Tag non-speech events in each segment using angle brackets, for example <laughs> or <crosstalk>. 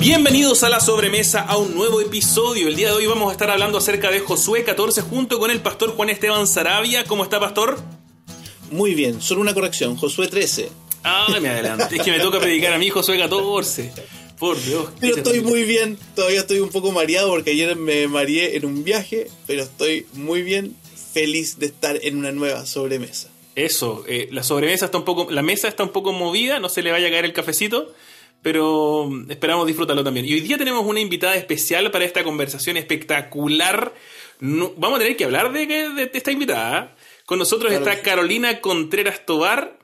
Bienvenidos a la sobremesa, a un nuevo episodio. El día de hoy vamos a estar hablando acerca de Josué 14 junto con el pastor Juan Esteban Sarabia. ¿Cómo está, pastor? Muy bien, solo una corrección, Josué 13. Ah, me adelanté, es que me toca predicar a mí Josué 14. Por Dios. Pero estoy muy bien, todavía estoy un poco mareado porque ayer me mareé en un viaje, pero estoy muy bien, feliz de estar en una nueva sobremesa. Eso, eh, la sobremesa está un poco, la mesa está un poco movida, no se le vaya a caer el cafecito, pero esperamos disfrutarlo también. Y hoy día tenemos una invitada especial para esta conversación espectacular. vamos a tener que hablar de, esta invitada. Con nosotros está Carolina Contreras Tobar,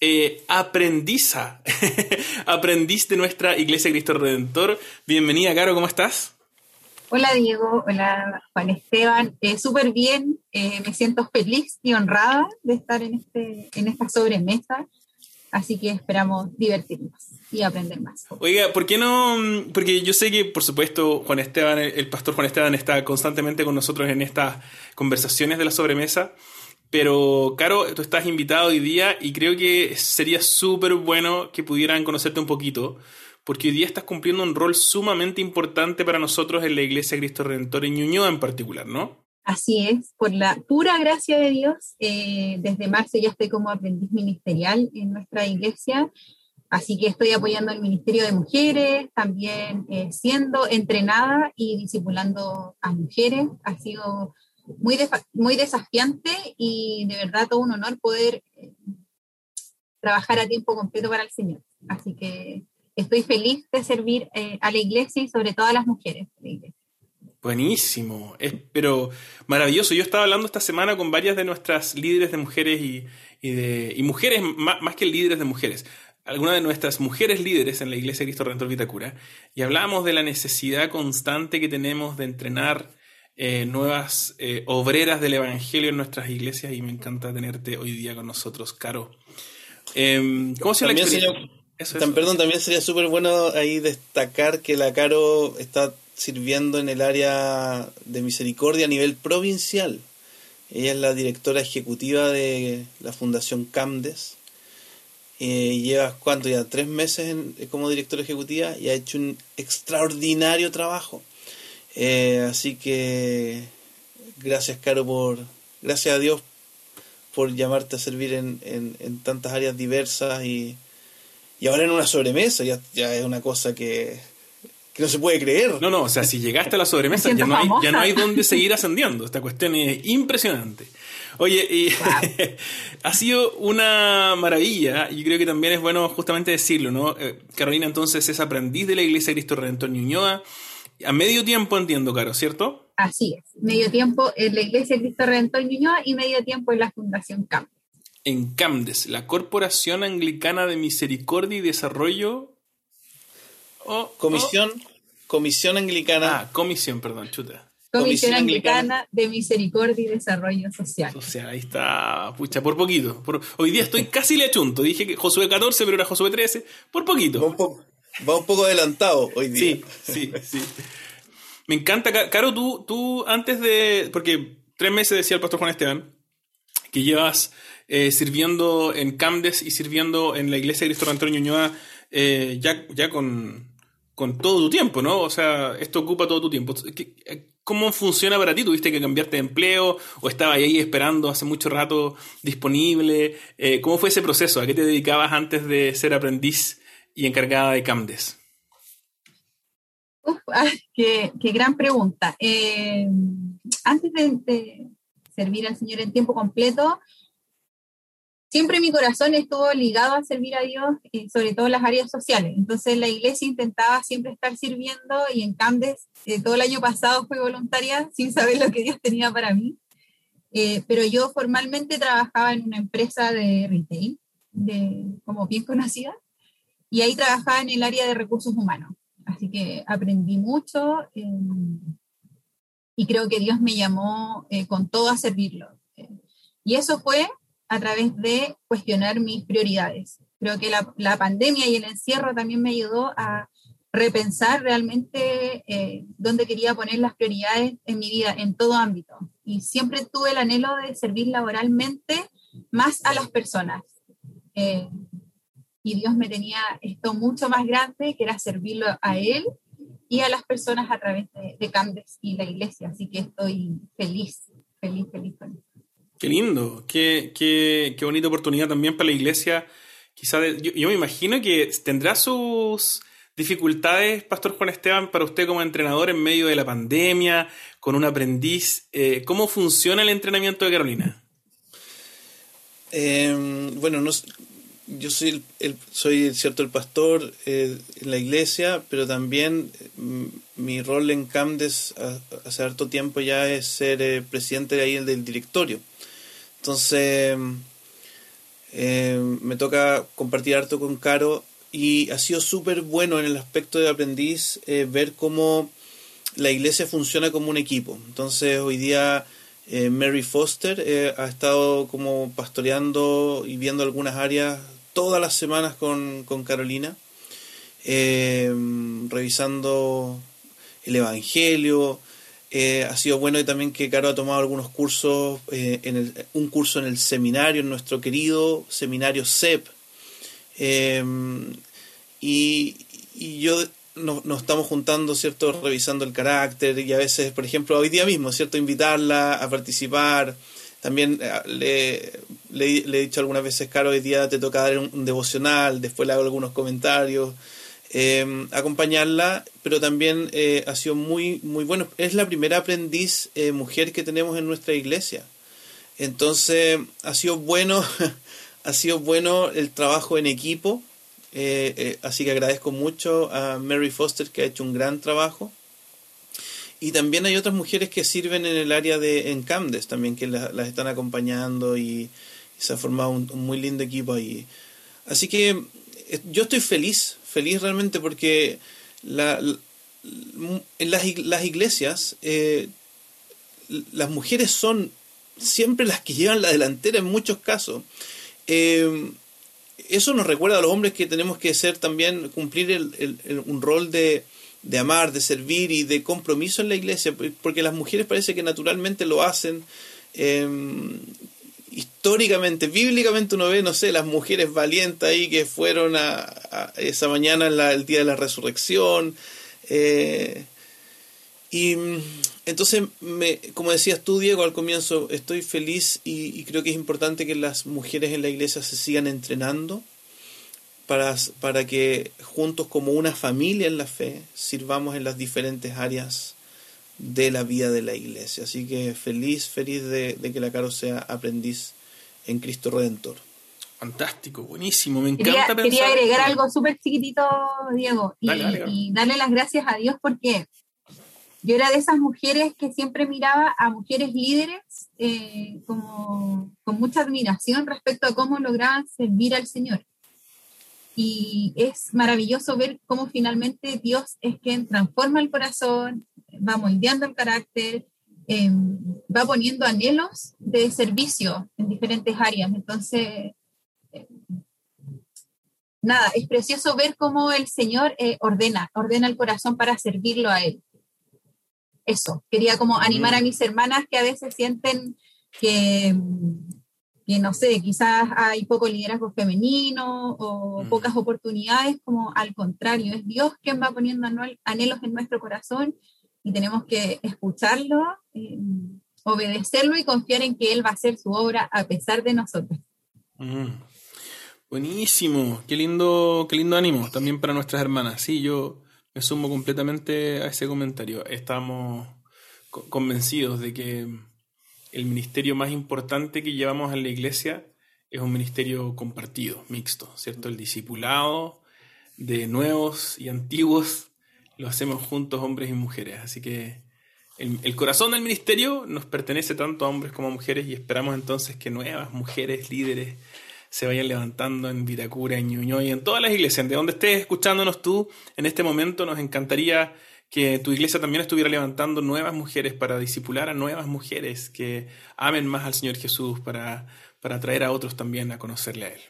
eh, aprendiza, <laughs> aprendiz de nuestra Iglesia Cristo Redentor. Bienvenida, Caro, ¿cómo estás? Hola Diego, hola Juan Esteban, eh, súper bien, eh, me siento feliz y honrada de estar en, este, en esta sobremesa, así que esperamos divertirnos y aprender más. Oiga, ¿por qué no? Porque yo sé que, por supuesto, Juan Esteban, el pastor Juan Esteban está constantemente con nosotros en estas conversaciones de la sobremesa, pero, Caro, tú estás invitado hoy día y creo que sería súper bueno que pudieran conocerte un poquito porque hoy día estás cumpliendo un rol sumamente importante para nosotros en la Iglesia Cristo Redentor en Ñuñoa en particular, ¿no? Así es, por la pura gracia de Dios, eh, desde marzo ya estoy como aprendiz ministerial en nuestra iglesia, así que estoy apoyando al Ministerio de Mujeres, también eh, siendo entrenada y discipulando a mujeres. Ha sido muy, muy desafiante y de verdad todo un honor poder eh, trabajar a tiempo completo para el Señor. Así que estoy feliz de servir eh, a la iglesia y sobre todo a las mujeres Buenísimo, es, pero maravilloso. Yo estaba hablando esta semana con varias de nuestras líderes de mujeres y, de, y mujeres, más, que líderes de mujeres, algunas de nuestras mujeres líderes en la Iglesia Cristo Redentor Vitacura, y hablábamos de la necesidad constante que tenemos de entrenar eh, nuevas eh, obreras del Evangelio en nuestras iglesias, y me encanta tenerte hoy día con nosotros, Caro. Em, ¿Cómo se la experiencia? Perdón, también sería súper bueno ahí destacar que la Caro está sirviendo en el área de misericordia a nivel provincial. Ella es la directora ejecutiva de la Fundación Camdes. Eh, lleva, ¿cuánto ya? Tres meses como directora ejecutiva y ha hecho un extraordinario trabajo. Eh, así que gracias, Caro, por. Gracias a Dios por llamarte a servir en, en tantas áreas diversas y y ahora en una sobremesa ya, ya es una cosa que, no se puede creer. No, no, o sea, si llegaste a la sobremesa ya no, hay, ya no hay dónde <laughs> seguir ascendiendo. Esta cuestión es impresionante. Oye, y <laughs> ha sido una maravilla, y creo que también es bueno justamente decirlo, ¿no? Eh, Carolina entonces es aprendiz de la Iglesia de Cristo Redentor Ñuñoa. A medio tiempo entiendo, Caro, ¿cierto? Así es, medio tiempo en la Iglesia de Cristo Redentor Ñuñoa y medio tiempo en la Fundación Camp en CAMDES, la Corporación Anglicana de Misericordia y Desarrollo. Comisión, comisión Anglicana. Ah, Comisión, perdón, chuta. Comisión, Anglicana, de Misericordia y Desarrollo Social. O sea, ahí está, pucha, por poquito. hoy día estoy casi le achunto. Dije que Josué 14, pero era Josué 13. Por poquito. Va un poco, adelantado hoy día. Sí, sí, sí. Me encanta, Caro, tú, tú antes de. Porque tres meses decía el pastor Juan Esteban que llevas eh, sirviendo en Camdes y sirviendo en la iglesia de Cristo Antonio Ñuñoa eh, ya, ya con, todo tu tiempo, ¿no? O sea, esto ocupa todo tu tiempo. ¿Cómo funciona para ti? ¿Tuviste que cambiarte de empleo o estabas ahí esperando hace mucho rato disponible? Eh, ¿Cómo fue ese proceso? ¿A qué te dedicabas antes de ser aprendiz y encargada de Camdes? Uf, ah, qué, gran pregunta. antes de, servir al Señor en tiempo completo, siempre mi corazón estuvo ligado a servir a Dios, eh, sobre todo en las áreas sociales. Entonces la iglesia intentaba siempre estar sirviendo y en Camdes eh, todo el año pasado fui voluntaria <laughs> sin saber lo que Dios tenía para mí. Eh, pero yo formalmente trabajaba en una empresa de retail, de, como bien conocida, y ahí trabajaba en el área de recursos humanos. Así que aprendí mucho y creo que Dios me llamó con todo a servirlo. y eso fue a través de cuestionar mis prioridades. Creo que la, pandemia y el encierro también me ayudó a repensar realmente eh, dónde quería poner las prioridades en mi vida, en todo ámbito. Y siempre tuve el anhelo de servir laboralmente más a las personas. Eh, y Dios me tenía esto mucho más grande, que era servirlo a Él y a las personas a través de, de y la iglesia. Así que estoy feliz, feliz, feliz con Qué lindo, qué, qué, qué bonita oportunidad también para la iglesia. Quizá yo, me imagino que tendrá sus dificultades, Pastor Juan Esteban, para usted como entrenador en medio de la pandemia, con un aprendiz. Eh, ¿Cómo funciona el entrenamiento de Carolina? Em, bueno, no, yo soy el, soy cierto el pastor eh, en la iglesia, pero también mm, mi rol en CAMDES hace harto tiempo ya es ser eh, presidente de ahí del directorio. Entonces eh, me toca compartir harto con Caro y ha sido súper bueno en el aspecto de aprendiz ver cómo la iglesia funciona como un equipo. Entonces hoy día Mary Foster ha estado como pastoreando y viendo algunas áreas todas las semanas con, Carolina, eh, revisando el Evangelio. Eh, ha sido bueno también que Caro ha tomado algunos cursos, eh, en el, un curso en el seminario, en nuestro querido seminario CEP. y, yo nos, estamos juntando, ¿cierto? Revisando el carácter y a veces, por ejemplo, hoy día mismo, ¿cierto? Invitarla a participar. También le, le, he dicho algunas veces, Caro, hoy día te toca dar un, devocional, después le hago algunos comentarios, eh, acompañarla, pero también eh, ha sido muy, muy bueno. Es la primera aprendiz eh, mujer que tenemos en nuestra iglesia. Entonces, ha sido bueno, <laughs> ha sido bueno el trabajo en equipo. así que agradezco mucho a Mary Foster que ha hecho un gran trabajo. Y también hay otras mujeres que sirven en el área de en Camdes también, que las están acompañando y, se ha formado un, muy lindo equipo ahí. Así que eh, yo estoy feliz, feliz realmente porque en las, iglesias eh, las mujeres son siempre las que llevan la delantera en muchos casos. Eh, eso nos recuerda a los hombres que tenemos que ser también, cumplir un rol de, de, amar, de servir y de compromiso en la iglesia, porque las mujeres parece que naturalmente lo hacen históricamente, bíblicamente uno ve, no sé, las mujeres valientes ahí que fueron a, esa mañana, en el día de la resurrección. Eh, y mm, entonces, me, como decías tú, Diego, al comienzo, estoy feliz y, creo que es importante que las mujeres en la iglesia se sigan entrenando para, para que juntos como una familia en la fe sirvamos en las diferentes áreas de la vida de la iglesia. Así que feliz, feliz de, que la Caro sea aprendiz en Cristo Redentor. Fantástico, buenísimo, me encanta quería, Quería agregar algo súper chiquitito, Diego, y, darle las gracias a Dios porque yo era de esas mujeres que siempre miraba a mujeres líderes eh, como, con mucha admiración respecto a cómo lograban servir al Señor. Y es maravilloso ver cómo finalmente Dios es quien transforma el corazón, va moldeando el carácter, eh, va poniendo anhelos de servicio en diferentes áreas. Entonces, eh, nada, es precioso ver cómo el Señor eh, ordena, ordena el corazón para servirlo a Él. Eso, quería como animar a mis hermanas que a veces sienten que, que no sé, quizás hay poco liderazgo femenino o pocas oportunidades, como al contrario, es Dios quien va poniendo anhelos en nuestro corazón y tenemos que escucharlo, eh, obedecerlo y confiar en que Él va a hacer su obra a pesar de nosotros. Mm. Buenísimo, qué lindo, qué lindo ánimo también para nuestras hermanas. Sí, yo me sumo completamente a ese comentario. Estamos convencidos de que el ministerio más importante que llevamos en la iglesia es un ministerio compartido, mixto, ¿cierto? El discipulado de nuevos y antiguos lo hacemos juntos hombres y mujeres. Así que el, corazón del ministerio nos pertenece tanto a hombres como a mujeres y esperamos entonces que nuevas mujeres líderes se vayan levantando en Vitacura, en Ñuñoy y en todas las iglesias. De donde estés escuchándonos tú en este momento, nos encantaría que tu iglesia también estuviera levantando nuevas mujeres para disipular a nuevas mujeres que amen más al Señor Jesús, para, para traer a otros también a conocerle a Él.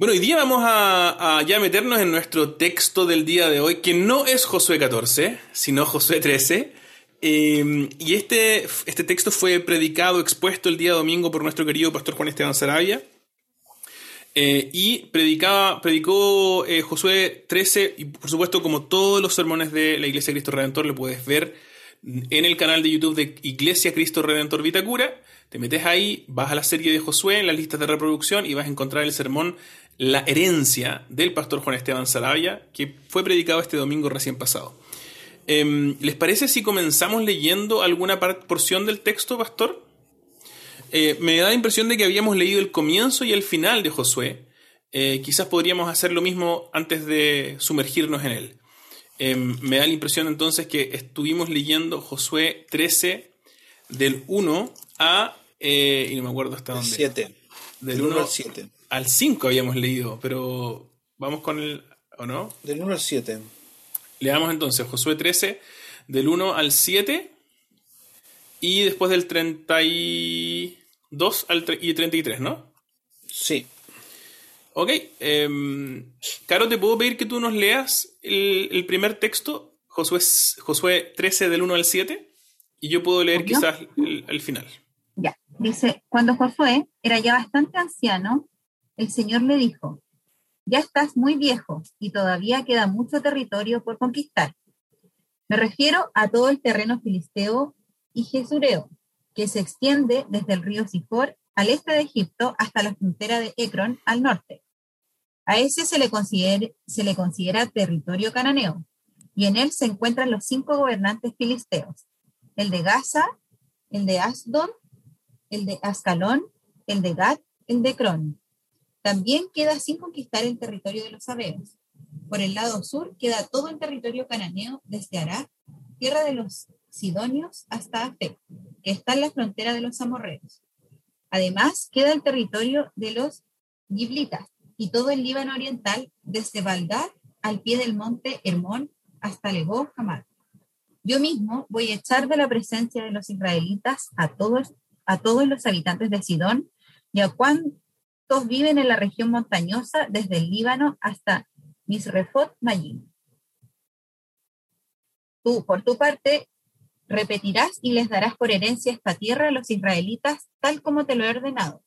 Bueno, hoy día vamos a, ya meternos en nuestro texto del día de hoy, que no es Josué 14, sino Josué 13. Eh, y este, este texto fue predicado, expuesto el día domingo por nuestro querido pastor Juan Esteban Sarabia. Eh, y predicaba, predicó eh, Josué 13, y por supuesto, como todos los sermones de la Iglesia Cristo Redentor, lo puedes ver en el canal de YouTube de Iglesia Cristo Redentor Vitacura. Te metes ahí, vas a la serie de Josué en las listas de reproducción y vas a encontrar el sermón La herencia del pastor Juan Esteban Sarabia, que fue predicado este domingo recién pasado. Em, ¿Les parece si comenzamos leyendo alguna porción del texto, pastor? Eh, me da la impresión de que habíamos leído el comienzo y el final de Josué. Eh, quizás podríamos hacer lo mismo antes de sumergirnos en él. Em, me da la impresión entonces que estuvimos leyendo Josué 13 del 1 a, eh, y no me acuerdo hasta dónde. 7. Del, 1 al 7. Al 5 habíamos leído, pero vamos con el, ¿o no? Del 1 al 7. Leamos entonces Josué 13, del 1 al 7 y después del 32 al y 33, ¿no? Sí. Ok. Eh, Caro, ¿te puedo pedir que tú nos leas el, primer texto, Josué, Josué 13 del 1 al 7? Y yo puedo leer quizás el, final. Ya, dice, cuando Josué era ya bastante anciano, el Señor le dijo, ya estás muy viejo y todavía queda mucho territorio por conquistar. Me refiero a todo el terreno filisteo y jesureo, que se extiende desde el río Sifor al este de Egipto hasta la frontera de Ekron al norte. A ese se le, se le considera territorio cananeo, y en él se encuentran los cinco gobernantes filisteos, el de Gaza, el de Asdod, el de Ascalón, el de Gat, el de Cron. También queda sin conquistar el territorio de los sabeos. Por el lado sur queda todo el territorio cananeo desde Ará, tierra de los sidonios, hasta Afec, que está en la frontera de los amorreos. Además, queda el territorio de los giblitas y todo el Líbano oriental desde Baldad al pie del monte Hermón hasta Lebo Hamad. Yo mismo voy a echar de la presencia de los israelitas a todos, a todos los habitantes de Sidón y a cuán, viven en la región montañosa desde el Líbano hasta Misrefot Mayim. Tú, por tu parte, repetirás y les darás por herencia esta tierra a los israelitas tal como te lo he ordenado.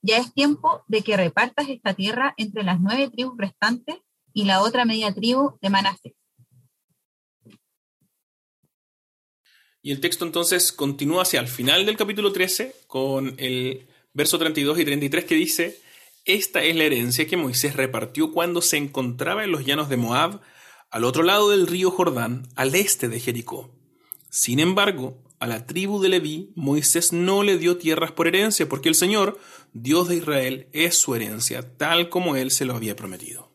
Ya es tiempo de que repartas esta tierra entre las nueve tribus restantes y la otra media tribu de Manasés. Y el texto entonces continúa hacia el final del capítulo 13 con el verso 32 y 33 que dice, esta es la herencia que Moisés repartió cuando se encontraba en los llanos de Moab, al otro lado del río Jordán, al este de Jericó. Sin embargo, a la tribu de Leví, Moisés no le dio tierras por herencia, porque el Señor, Dios de Israel, es su herencia, tal como Él se lo había prometido.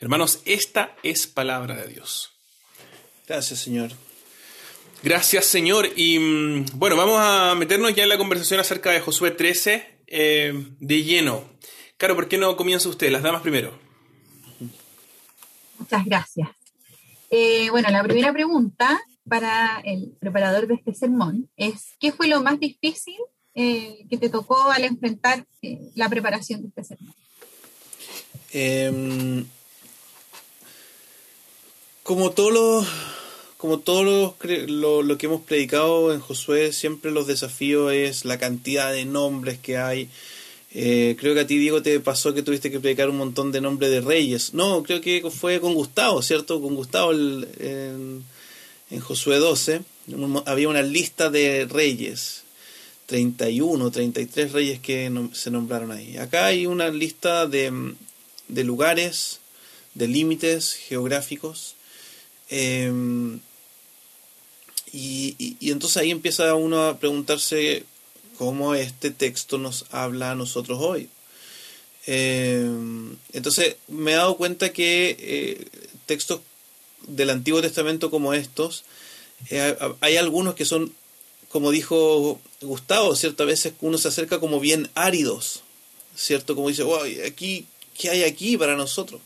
Hermanos, esta es palabra de Dios. Gracias, Señor. Gracias, Señor. Y mm, bueno, vamos a meternos ya en la conversación acerca de Josué 13 eh, de lleno. Claro, ¿por qué no comienza usted? Las damas primero. Muchas gracias. Eh, bueno, la primera pregunta para el preparador de este sermón es, ¿qué fue lo más difícil eh, que te tocó al enfrentar la preparación de este sermón? Em, como todos los como todo lo, lo, que hemos predicado en Josué, siempre los desafíos es la cantidad de nombres que hay. Eh, creo que a ti, Diego, te pasó que tuviste que predicar un montón de nombres de reyes. No, creo que fue con Gustavo, ¿cierto? Con Gustavo en, Josué 12 había una lista de reyes. 31, 33 reyes que se nombraron ahí. Acá hay una lista de, de lugares, de límites geográficos. Eh, y, entonces ahí empieza uno a preguntarse cómo este texto nos habla a nosotros hoy. Eh, entonces me he dado cuenta que eh, textos del Antiguo Testamento como estos, eh, hay algunos que son, como dijo Gustavo, ciertas veces uno se acerca como bien áridos, ¿cierto? Como dice, wow, aquí, ¿qué hay aquí para nosotros?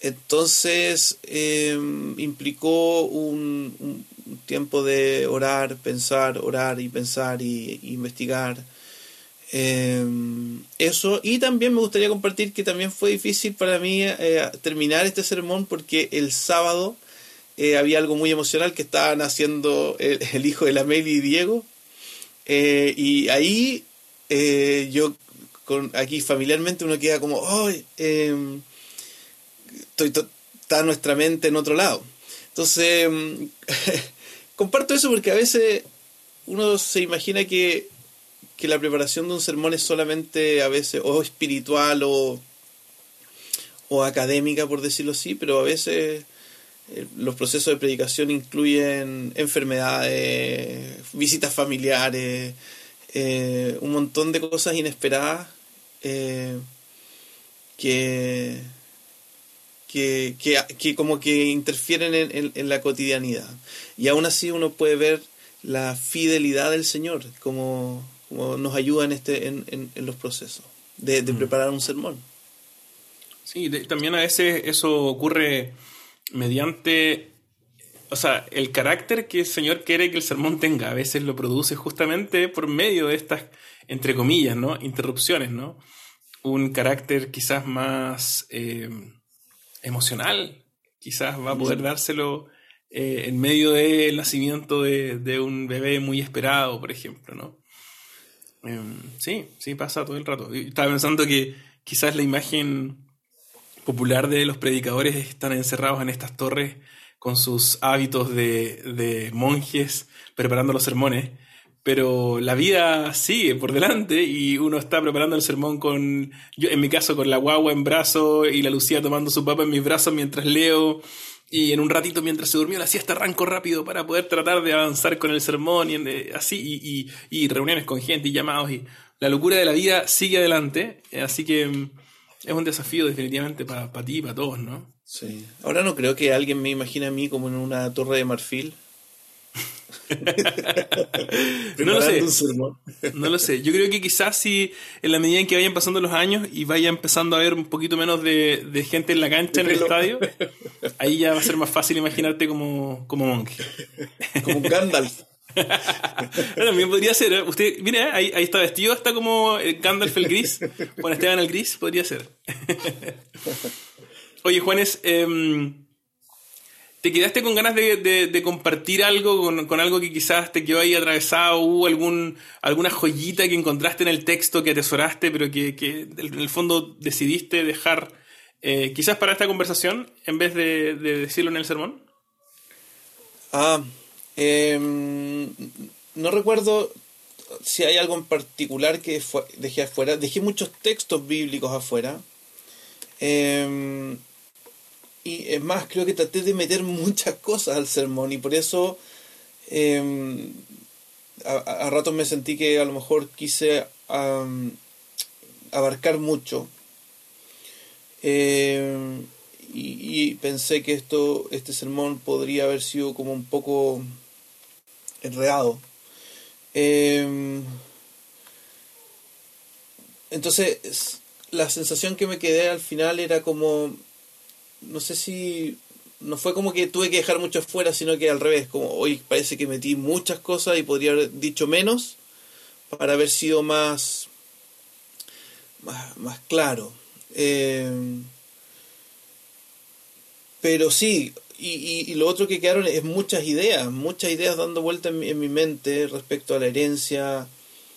Entonces implicó un, tiempo de orar, pensar, orar y pensar y, investigar. Em, eso, y también me gustaría compartir que también fue difícil para mí eh, terminar este sermón porque el sábado eh, había algo muy emocional que estaban haciendo el, <laughs> hijo de la Meli y Diego. Eh, y ahí yo con aquí familiarmente uno queda como. Em, estoy está nuestra mente en otro lado. Entonces, em, <laughs> comparto eso porque a veces uno se imagina que, que la preparación de un sermón es solamente a veces o espiritual o, o académica, por decirlo así, pero a veces eh, los procesos de predicación incluyen enfermedades, visitas familiares, eh, un montón de cosas inesperadas eh, que, que, que, como que interfieren en, la cotidianidad. Y aún así uno puede ver la fidelidad del Señor, como, nos ayuda en, este, en, los procesos de, mm. preparar un sermón. Sí, también a veces eso ocurre mediante, o sea, el carácter que el Señor quiere que el sermón tenga, a veces lo produce justamente por medio de estas, entre comillas, ¿no? Interrupciones, ¿no? Un carácter quizás más eh, emocional, quizás va a poder dárselo eh, en medio del nacimiento de, un bebé muy esperado, por ejemplo, ¿no? Em, sí, sí, pasa todo el rato. Estaba pensando que quizás la imagen popular de los predicadores están encerrados en estas torres con sus hábitos de, monjes preparando los sermones, pero la vida sigue por delante y uno está preparando el sermón con, yo en mi caso, con la guagua en brazo y la Lucía tomando su papa en mis brazos mientras leo. Y en un ratito mientras se durmió la siesta arranco rápido para poder tratar de avanzar con el sermón y eh, así, y, y reuniones con gente y llamados. Y la locura de la vida sigue adelante. Así que mm, es un desafío definitivamente para ti y para todos, ¿no? Sí. Ahora no creo que alguien me imagine a mí como en una torre de marfil. <laughs> no lo sé. <laughs> no lo sé. Yo creo que quizás si en la medida en que vayan pasando los años y vaya empezando a haber un poquito menos de, gente en la cancha, en el estadio, <laughs> ahí ya va a ser más fácil imaginarte como, como monje. como un Gandalf. También podría ser. ¿eh? Usted, mire, ¿eh? ahí, está vestido, está como Gandalf el gris. Juan Esteban el gris, podría ser. Oye, Juanes, em, ¿te quedaste con ganas de, compartir algo, con, algo que quizás te quedó ahí atravesado? ¿Hubo algún, alguna joyita que encontraste en el texto que atesoraste, pero que, en el fondo decidiste dejar eh, quizás para esta conversación en vez de, de decirlo en el sermón? Ah, Em, no recuerdo si hay algo en particular que dejé afuera. Dejé muchos textos bíblicos afuera. Em, y es más, creo que traté de meter muchas cosas al sermón y por eso em, a, ratos me sentí que a lo mejor quise abarcar mucho. y, pensé que esto, este sermón podría haber sido como un poco enredado. Em, entonces, la sensación que me quedé al final era como, no sé si, no fue como que tuve que dejar mucho afuera, sino que al revés, como hoy parece que metí muchas cosas y podría haber dicho menos para haber sido más, más, claro. Em, pero sí, y, lo otro que quedaron es muchas ideas, muchas ideas dando vuelta en mi, mente respecto a la herencia,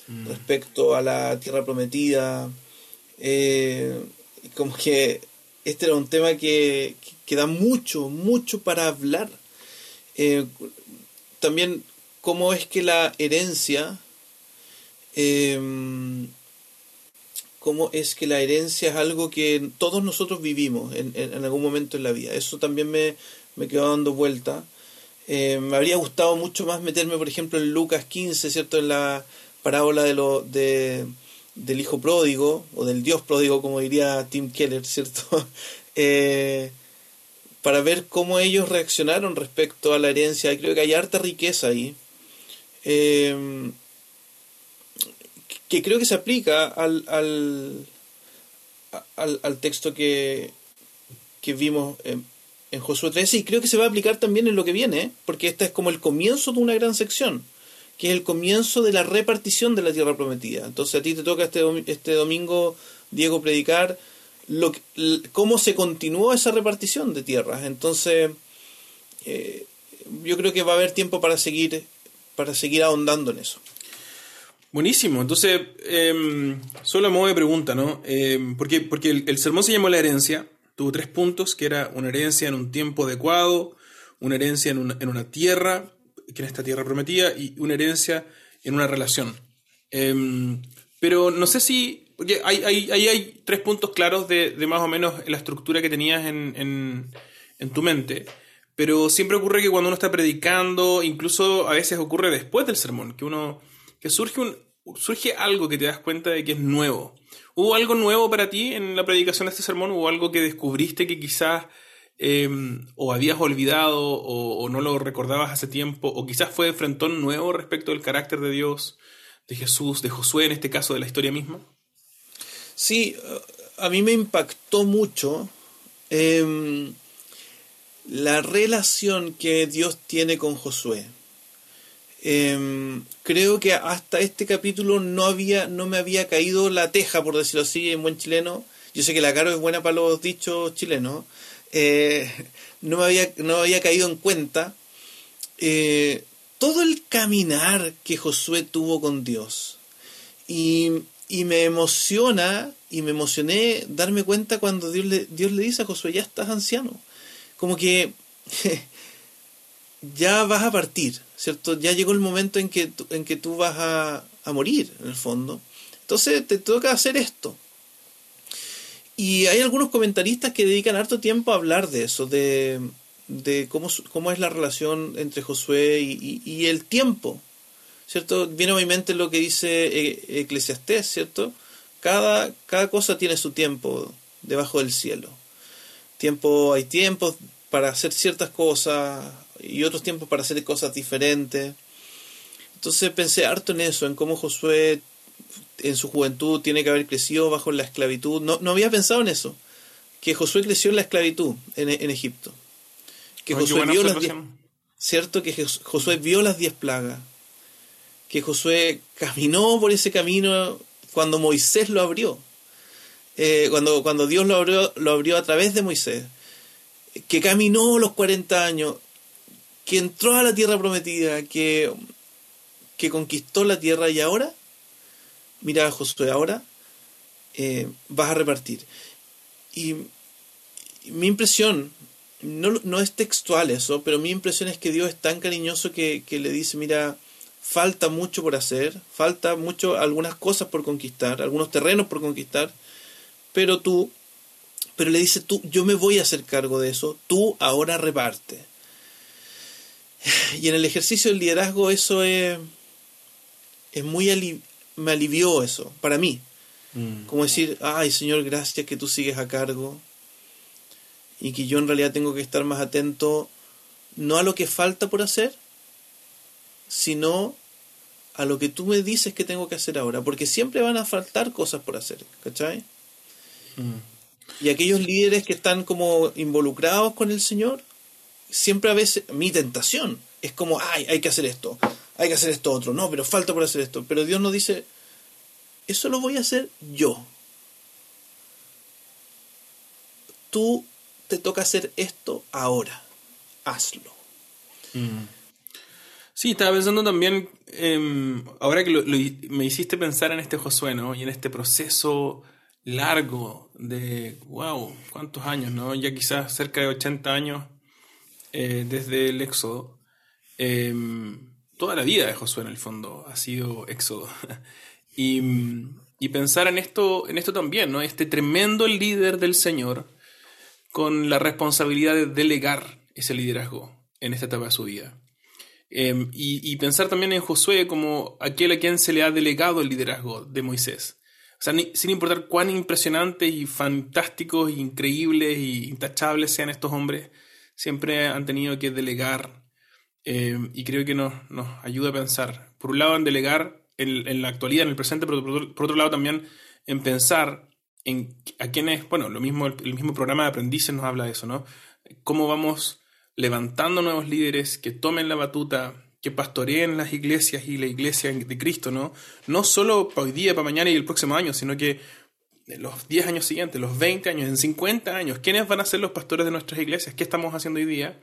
mm. respecto a la tierra prometida. Eh, como que este era un tema que, que, da mucho, mucho para hablar. Eh, también cómo es que la herencia, eh, cómo es que la herencia es algo que todos nosotros vivimos en, algún momento en la vida. Eso también me, me quedo dando vuelta. Eh, me habría gustado mucho más meterme, por ejemplo, en Lucas 15, ¿cierto? En la parábola de lo, de, del hijo pródigo, o del dios pródigo, como diría Tim Keller, <laughs> ¿cierto? Eh, para ver cómo ellos reaccionaron respecto a la herencia. Creo que hay harta riqueza ahí. Eh, que creo que se aplica al, al, al, texto que, que vimos en Josué 13 y creo que se va a aplicar también en lo que viene, porque este es como el comienzo de una gran sección, que es el comienzo de la repartición de la tierra prometida. Entonces a ti te toca este, este domingo, Diego, predicar lo, cómo se continuó esa repartición de tierras. Entonces eh, yo creo que va a haber tiempo para seguir, para seguir ahondando en eso. Buenísimo. Entonces, eh, solo a modo de pregunta, ¿no? Em, porque porque el, sermón se llamó La herencia. Tuvo tres puntos, que era una herencia en un tiempo adecuado, una herencia en una, en una tierra, que en esta tierra prometida, y una herencia en una relación. Em, pero no sé si, porque hay, hay, hay, tres puntos claros de, de, más o menos la estructura que tenías en, en, en tu mente. Pero siempre ocurre que cuando uno está predicando, incluso a veces ocurre después del sermón, que uno que surge un surge algo que te das cuenta de que es nuevo. ¿Hubo algo nuevo para ti en la predicación de este sermón? ¿Hubo algo que descubriste que quizás em, o habías olvidado o, no lo recordabas hace tiempo? ¿O quizás fue de frentón nuevo respecto del carácter de Dios, de Jesús, de Josué, en este caso de la historia misma? Sí, a mí me impactó mucho em, la relación que Dios tiene con Josué. Em, creo que hasta este capítulo no había no me había caído la teja, por decirlo así, en buen chileno. Yo sé que la Caro es buena para los dichos chilenos. Eh, no, me había, no había caído en cuenta eh, todo el caminar que Josué tuvo con Dios. Y, y, me emociona y me emocioné darme cuenta cuando Dios le, Dios le dice a Josué, ya estás anciano. Como que <laughs> ya vas a partir, ¿cierto? Ya llegó el momento en que, en que tú vas a, a morir, en el fondo. Entonces te toca hacer esto. Y hay algunos comentaristas que dedican harto tiempo a hablar de eso, de, de cómo, cómo es la relación entre Josué y, el tiempo. ¿Cierto? Viene a mi mente lo que dice e, Eclesiastés, ¿cierto? Cada, cada cosa tiene su tiempo debajo del cielo. Tiempo, hay tiempos para hacer ciertas cosas, y otros tiempos para hacer cosas diferentes. Entonces pensé harto en eso, en cómo Josué en su juventud tiene que haber crecido bajo la esclavitud. No, no había pensado en eso, que Josué creció en la esclavitud en, en Egipto. Que Josué vio las diez, cierto que Josué vio las diez plagas. Que Josué caminó por ese camino cuando Moisés lo abrió. Eh, cuando, cuando Dios lo abrió, lo abrió a través de Moisés. Que caminó los 40 años que entró a la tierra prometida, que, que conquistó la tierra y ahora, mira Josué, ahora eh, vas a repartir. Y, mi impresión, no, no, es textual eso, pero mi impresión es que Dios es tan cariñoso que, que le dice, mira, falta mucho por hacer, falta mucho, algunas cosas por conquistar, algunos terrenos por conquistar, pero tú, pero le dice tú, yo me voy a hacer cargo de eso, tú ahora reparte. Y en el ejercicio del liderazgo eso es, es muy... me alivió eso, para mí. Mm. Como decir, ay Señor, gracias que tú sigues a cargo y que yo en realidad tengo que estar más atento no a lo que falta por hacer, sino a lo que tú me dices que tengo que hacer ahora, porque siempre van a faltar cosas por hacer, ¿cachai? Mm. Y aquellos líderes que están como involucrados con el Señor, siempre a veces mi tentación es como, ay, hay que hacer esto, hay que hacer esto otro, no, pero falta por hacer esto. Pero Dios nos dice, eso lo voy a hacer yo. Tú te toca hacer esto ahora, hazlo. Mm. Sí, estaba pensando también, em, ahora que me hiciste pensar en este Josué, ¿no? Y en este proceso largo de, wow, ¿cuántos años, no? Ya quizás cerca de 80 años eh, desde el Éxodo. Em, toda la vida de Josué en el fondo ha sido Éxodo. <laughs> y, pensar en esto, en esto también, ¿no? Este tremendo líder del Señor con la responsabilidad de delegar ese liderazgo en esta etapa de su vida. Em, y, y, pensar también en Josué como aquel a quien se le ha delegado el liderazgo de Moisés. O sea, sin importar cuán impresionantes y fantásticos, increíbles y intachables sean estos hombres, siempre han tenido que delegar eh, y creo que nos, nos, ayuda a pensar, por un lado en delegar en, la actualidad, en el presente, pero por, otro lado también en pensar en a quiénes, bueno, lo mismo, el, mismo programa de aprendices nos habla de eso, ¿no? Cómo vamos levantando nuevos líderes que tomen la batuta, que pastoreen las iglesias y la iglesia de Cristo, ¿no? No solo para hoy día, para mañana y el próximo año, sino que en los 10 años siguientes, los 20 años, en 50 años, ¿quiénes van a ser los pastores de nuestras iglesias? ¿Qué estamos haciendo hoy día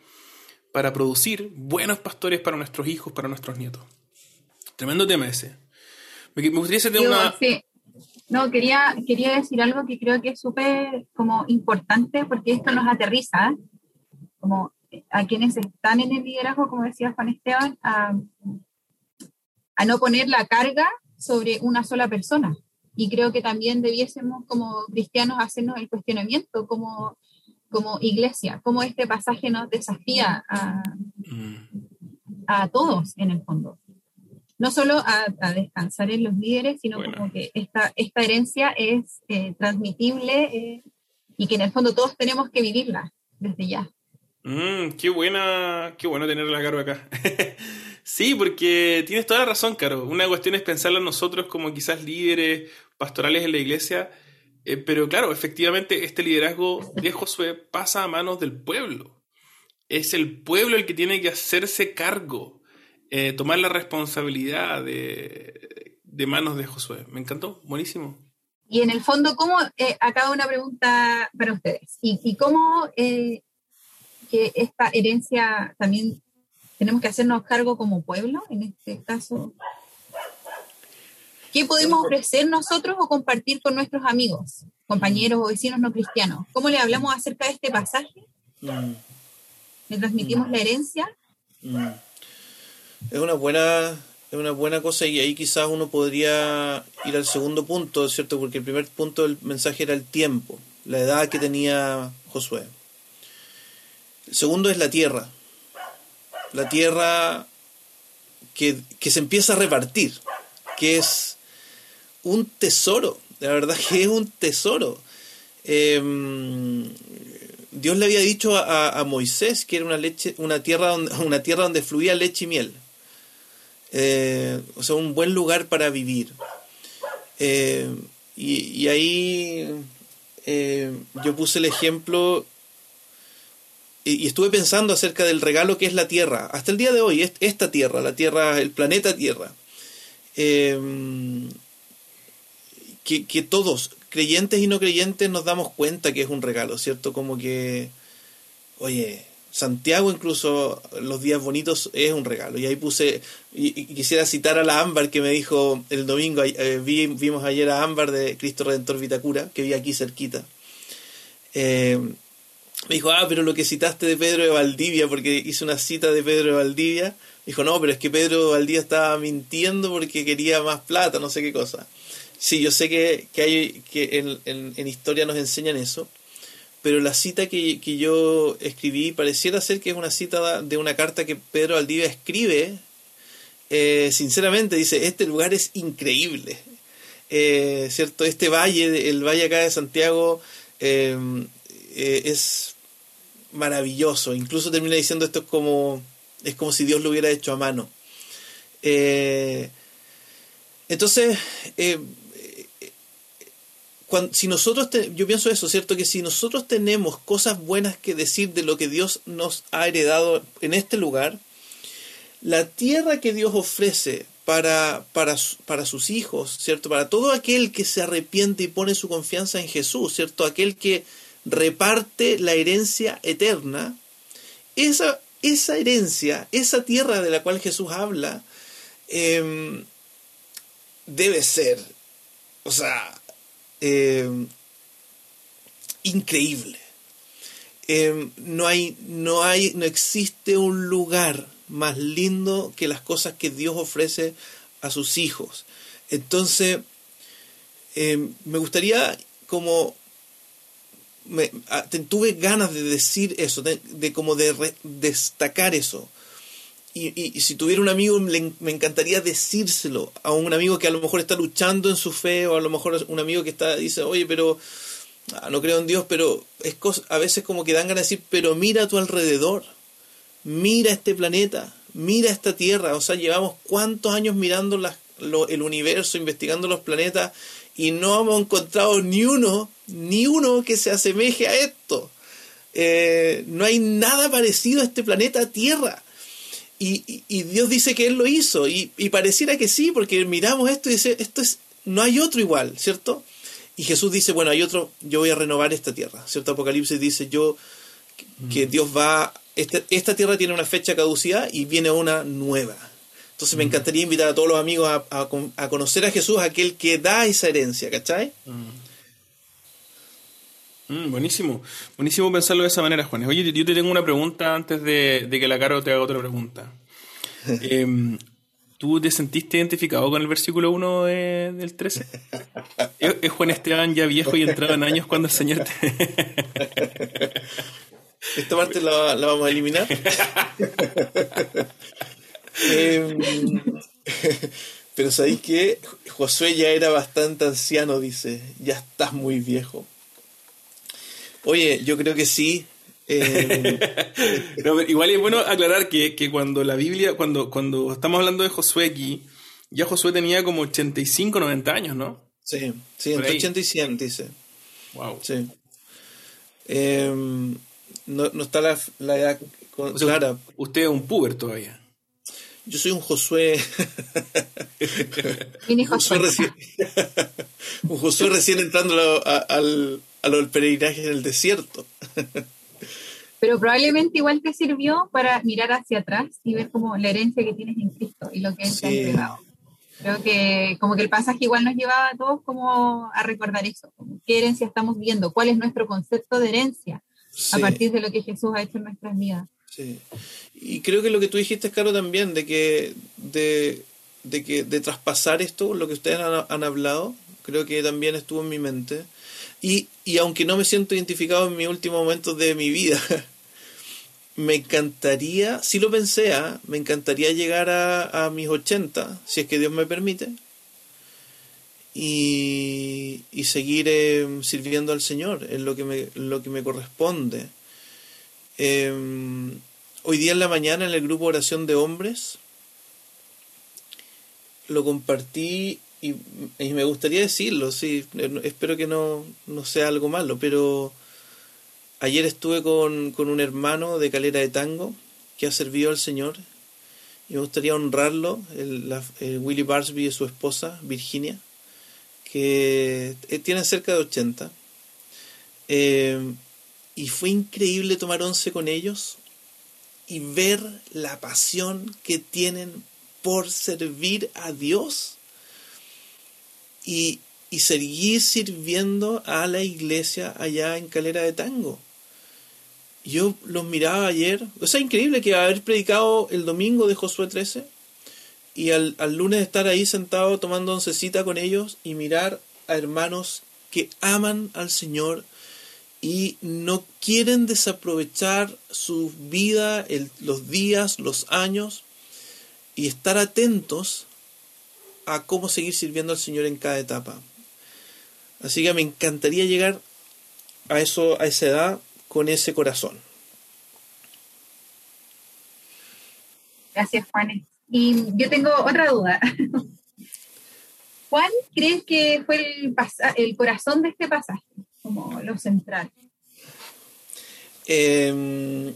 para producir buenos pastores para nuestros hijos, para nuestros nietos? Tremendo tema ese. Me, gustaría hacerte una... No, quería, quería decir algo que creo que es súper como importante porque esto nos aterriza, como a quienes están en el liderazgo, como decía Juan Esteban, a, a no poner la carga sobre una sola persona. Y creo que también debiésemos como cristianos hacernos el cuestionamiento como, como iglesia, como este pasaje nos desafía a, a todos en el fondo no solo a, descansar en los líderes, sino como que esta, esta herencia es eh, transmitible eh, y que en el fondo todos tenemos que vivirla desde ya. Mm, qué buena, qué bueno tenerla a Caro acá. <laughs> sí, porque tienes toda la razón, Caro. Una cuestión es pensarlo nosotros como quizás líderes pastorales en la iglesia, eh, pero claro, efectivamente este liderazgo de Josué pasa a manos del pueblo. Es el pueblo el que tiene que hacerse cargo eh, tomar la responsabilidad de, manos de Josué. Me encantó, buenísimo. Y en el fondo, ¿cómo, eh, acá una pregunta para ustedes, y, cómo eh, que esta herencia también tenemos que hacernos cargo como pueblo, en este caso, ¿qué podemos ofrecer nosotros o compartir con nuestros amigos, compañeros o vecinos no cristianos? ¿Cómo le hablamos acerca de este pasaje? Mm. ¿Le transmitimos la herencia? Mm. Es una buena, es una buena cosa y ahí quizás uno podría ir al segundo punto, ¿cierto? Porque el primer punto del mensaje era el tiempo, la edad que tenía Josué. El segundo es la tierra. La tierra que, se empieza a repartir, que es un tesoro, la verdad que es un tesoro. Em, Dios le había dicho a, Moisés que era una leche, una tierra donde, <laughs> una tierra donde fluía leche y miel. Eh, o sea, un buen lugar para vivir. Eh, y, ahí eh, yo puse el ejemplo y, estuve pensando acerca del regalo que es la Tierra. Hasta el día de hoy, esta Tierra, la Tierra, el planeta Tierra. Que, todos, creyentes y no creyentes, nos damos cuenta que es un regalo, ¿cierto? Como que, oye, Santiago incluso los días bonitos es un regalo. Y ahí puse, y, quisiera citar a la Ámbar que me dijo el domingo, eh, vimos ayer a Ámbar de Cristo Redentor Vitacura, que vi aquí cerquita. Eh, me dijo, ah, pero lo que citaste de Pedro de Valdivia, porque hice una cita de Pedro de Valdivia, me dijo, no, pero es que Pedro Valdivia estaba mintiendo porque quería más plata, no sé qué cosa. Sí, yo sé que, hay, que en historia nos enseñan eso pero la cita que, yo escribí pareciera ser que es una cita de una carta que Pedro Aldivia escribe. Eh, sinceramente dice, este lugar es increíble. Eh, ¿Cierto? Este valle, el valle acá de Santiago, eh, es maravilloso. Incluso termina diciendo esto es como, es como si Dios lo hubiera hecho a mano. entonces, si nosotros, yo pienso eso, ¿cierto? Que si nosotros tenemos cosas buenas que decir de lo que Dios nos ha heredado en este lugar, la tierra que Dios ofrece para, para, para sus hijos, ¿cierto? Para todo aquel que se arrepiente y pone su confianza en Jesús, ¿cierto? Aquel que reparte la herencia eterna, esa, esa herencia, esa tierra de la cual Jesús habla, em, debe ser, o sea, eh, increíble. Eh, no hay, no hay, no existe un lugar más lindo que las cosas que Dios ofrece a sus hijos. Entonces, eh, me gustaría como me, tuve ganas de decir eso, de, como de destacar eso y, si tuviera un amigo me encantaría decírselo a un amigo que a lo mejor está luchando en su fe o a lo mejor un amigo que está dice oye pero ah, no creo en Dios pero es a veces como que dan ganas de decir pero mira a tu alrededor mira este planeta mira esta tierra o sea llevamos cuántos años mirando el universo investigando los planetas y no hemos encontrado ni uno ni uno que se asemeje a esto. Eh, no hay nada parecido a este planeta Tierra y, Dios dice que Él lo hizo, y, pareciera que sí, porque miramos esto y dice, esto es, no hay otro igual, ¿cierto? Y Jesús dice, bueno, hay otro, yo voy a renovar esta tierra, ¿cierto? Apocalipsis dice, yo, que. Dios va, esta, esta tierra tiene una fecha caducidad y viene una nueva. Entonces me encantaría invitar a todos los amigos a, conocer a Jesús, aquel que da esa herencia, ¿cachai? Mm. buenísimo, buenísimo pensarlo de esa manera, Juan. Oye, yo te tengo una pregunta antes de, que la Caro te haga otra pregunta. <laughs> Em, ¿Tú te sentiste identificado con el versículo 1 del 13? <laughs> ¿Es, Juan Esteban ya viejo y entrado en años cuando el Señor te... <laughs> Esta parte la, vamos a eliminar. Em, pero sabéis que Josué ya era bastante anciano, dice. Ya estás muy viejo. Oye, yo creo que sí. <laughs> Em, igual es bueno aclarar que, cuando la Biblia, cuando, cuando estamos hablando de Josué aquí, ya Josué tenía como 85, 90 años, ¿no? Sí, sí, entre 80 y 100, dice. Wow. Sí. Em, no, no está la, la edad clara. Usted es un puber todavía. Yo soy un Josué. Mini Josué. recién, <laughs> un Josué recién entrando a, al, a lo del peregrinaje en el desierto. <laughs> Pero probablemente igual te sirvió para mirar hacia atrás y ver como la herencia que tienes en Cristo y lo que Él te ha entregado. Creo que como que el pasaje igual nos llevaba a todos como a recordar eso, qué herencia estamos viendo, cuál es nuestro concepto de herencia a partir de lo que Jesús ha hecho en nuestras vidas. Sí. Y creo que lo que tú dijiste, Caro, también, de que de, que de traspasar esto, lo que ustedes han, hablado, creo que también estuvo en mi mente. Y, y aunque no me siento identificado en mi último momento de mi vida, <laughs> me encantaría, si lo pensé, ¿ah? me encantaría llegar a, mis 80, si es que Dios me permite, y, y seguir eh, sirviendo al Señor en lo que me, lo que me corresponde. Em, hoy día en la mañana en el grupo Oración de Hombres lo compartí y, me gustaría decirlo, sí, espero que no, no, sea algo malo, pero ayer estuve con, con un hermano de Calera de Tango que ha servido al Señor y me gustaría honrarlo, el, el Willy Barsby y su esposa, Virginia que eh, tienen cerca de 80. Eh, y fue increíble tomar once con ellos y ver la pasión que tienen por servir a Dios y, y seguir sirviendo a la iglesia allá en Calera de Tango. Yo los miraba ayer, o sea, increíble que haber predicado el domingo de Josué 13 y al, lunes estar ahí sentado tomando oncecita con ellos y mirar a hermanos que aman al Señor y no quieren desaprovechar su vida, los días, los años y estar atentos a cómo seguir sirviendo al Señor en cada etapa. Así que me encantaría llegar a eso, a esa edad, con ese corazón. Gracias, Juanes. Y yo tengo otra duda. <laughs> ¿Cuál crees que fue el, el corazón de este pasaje, como lo central? Em,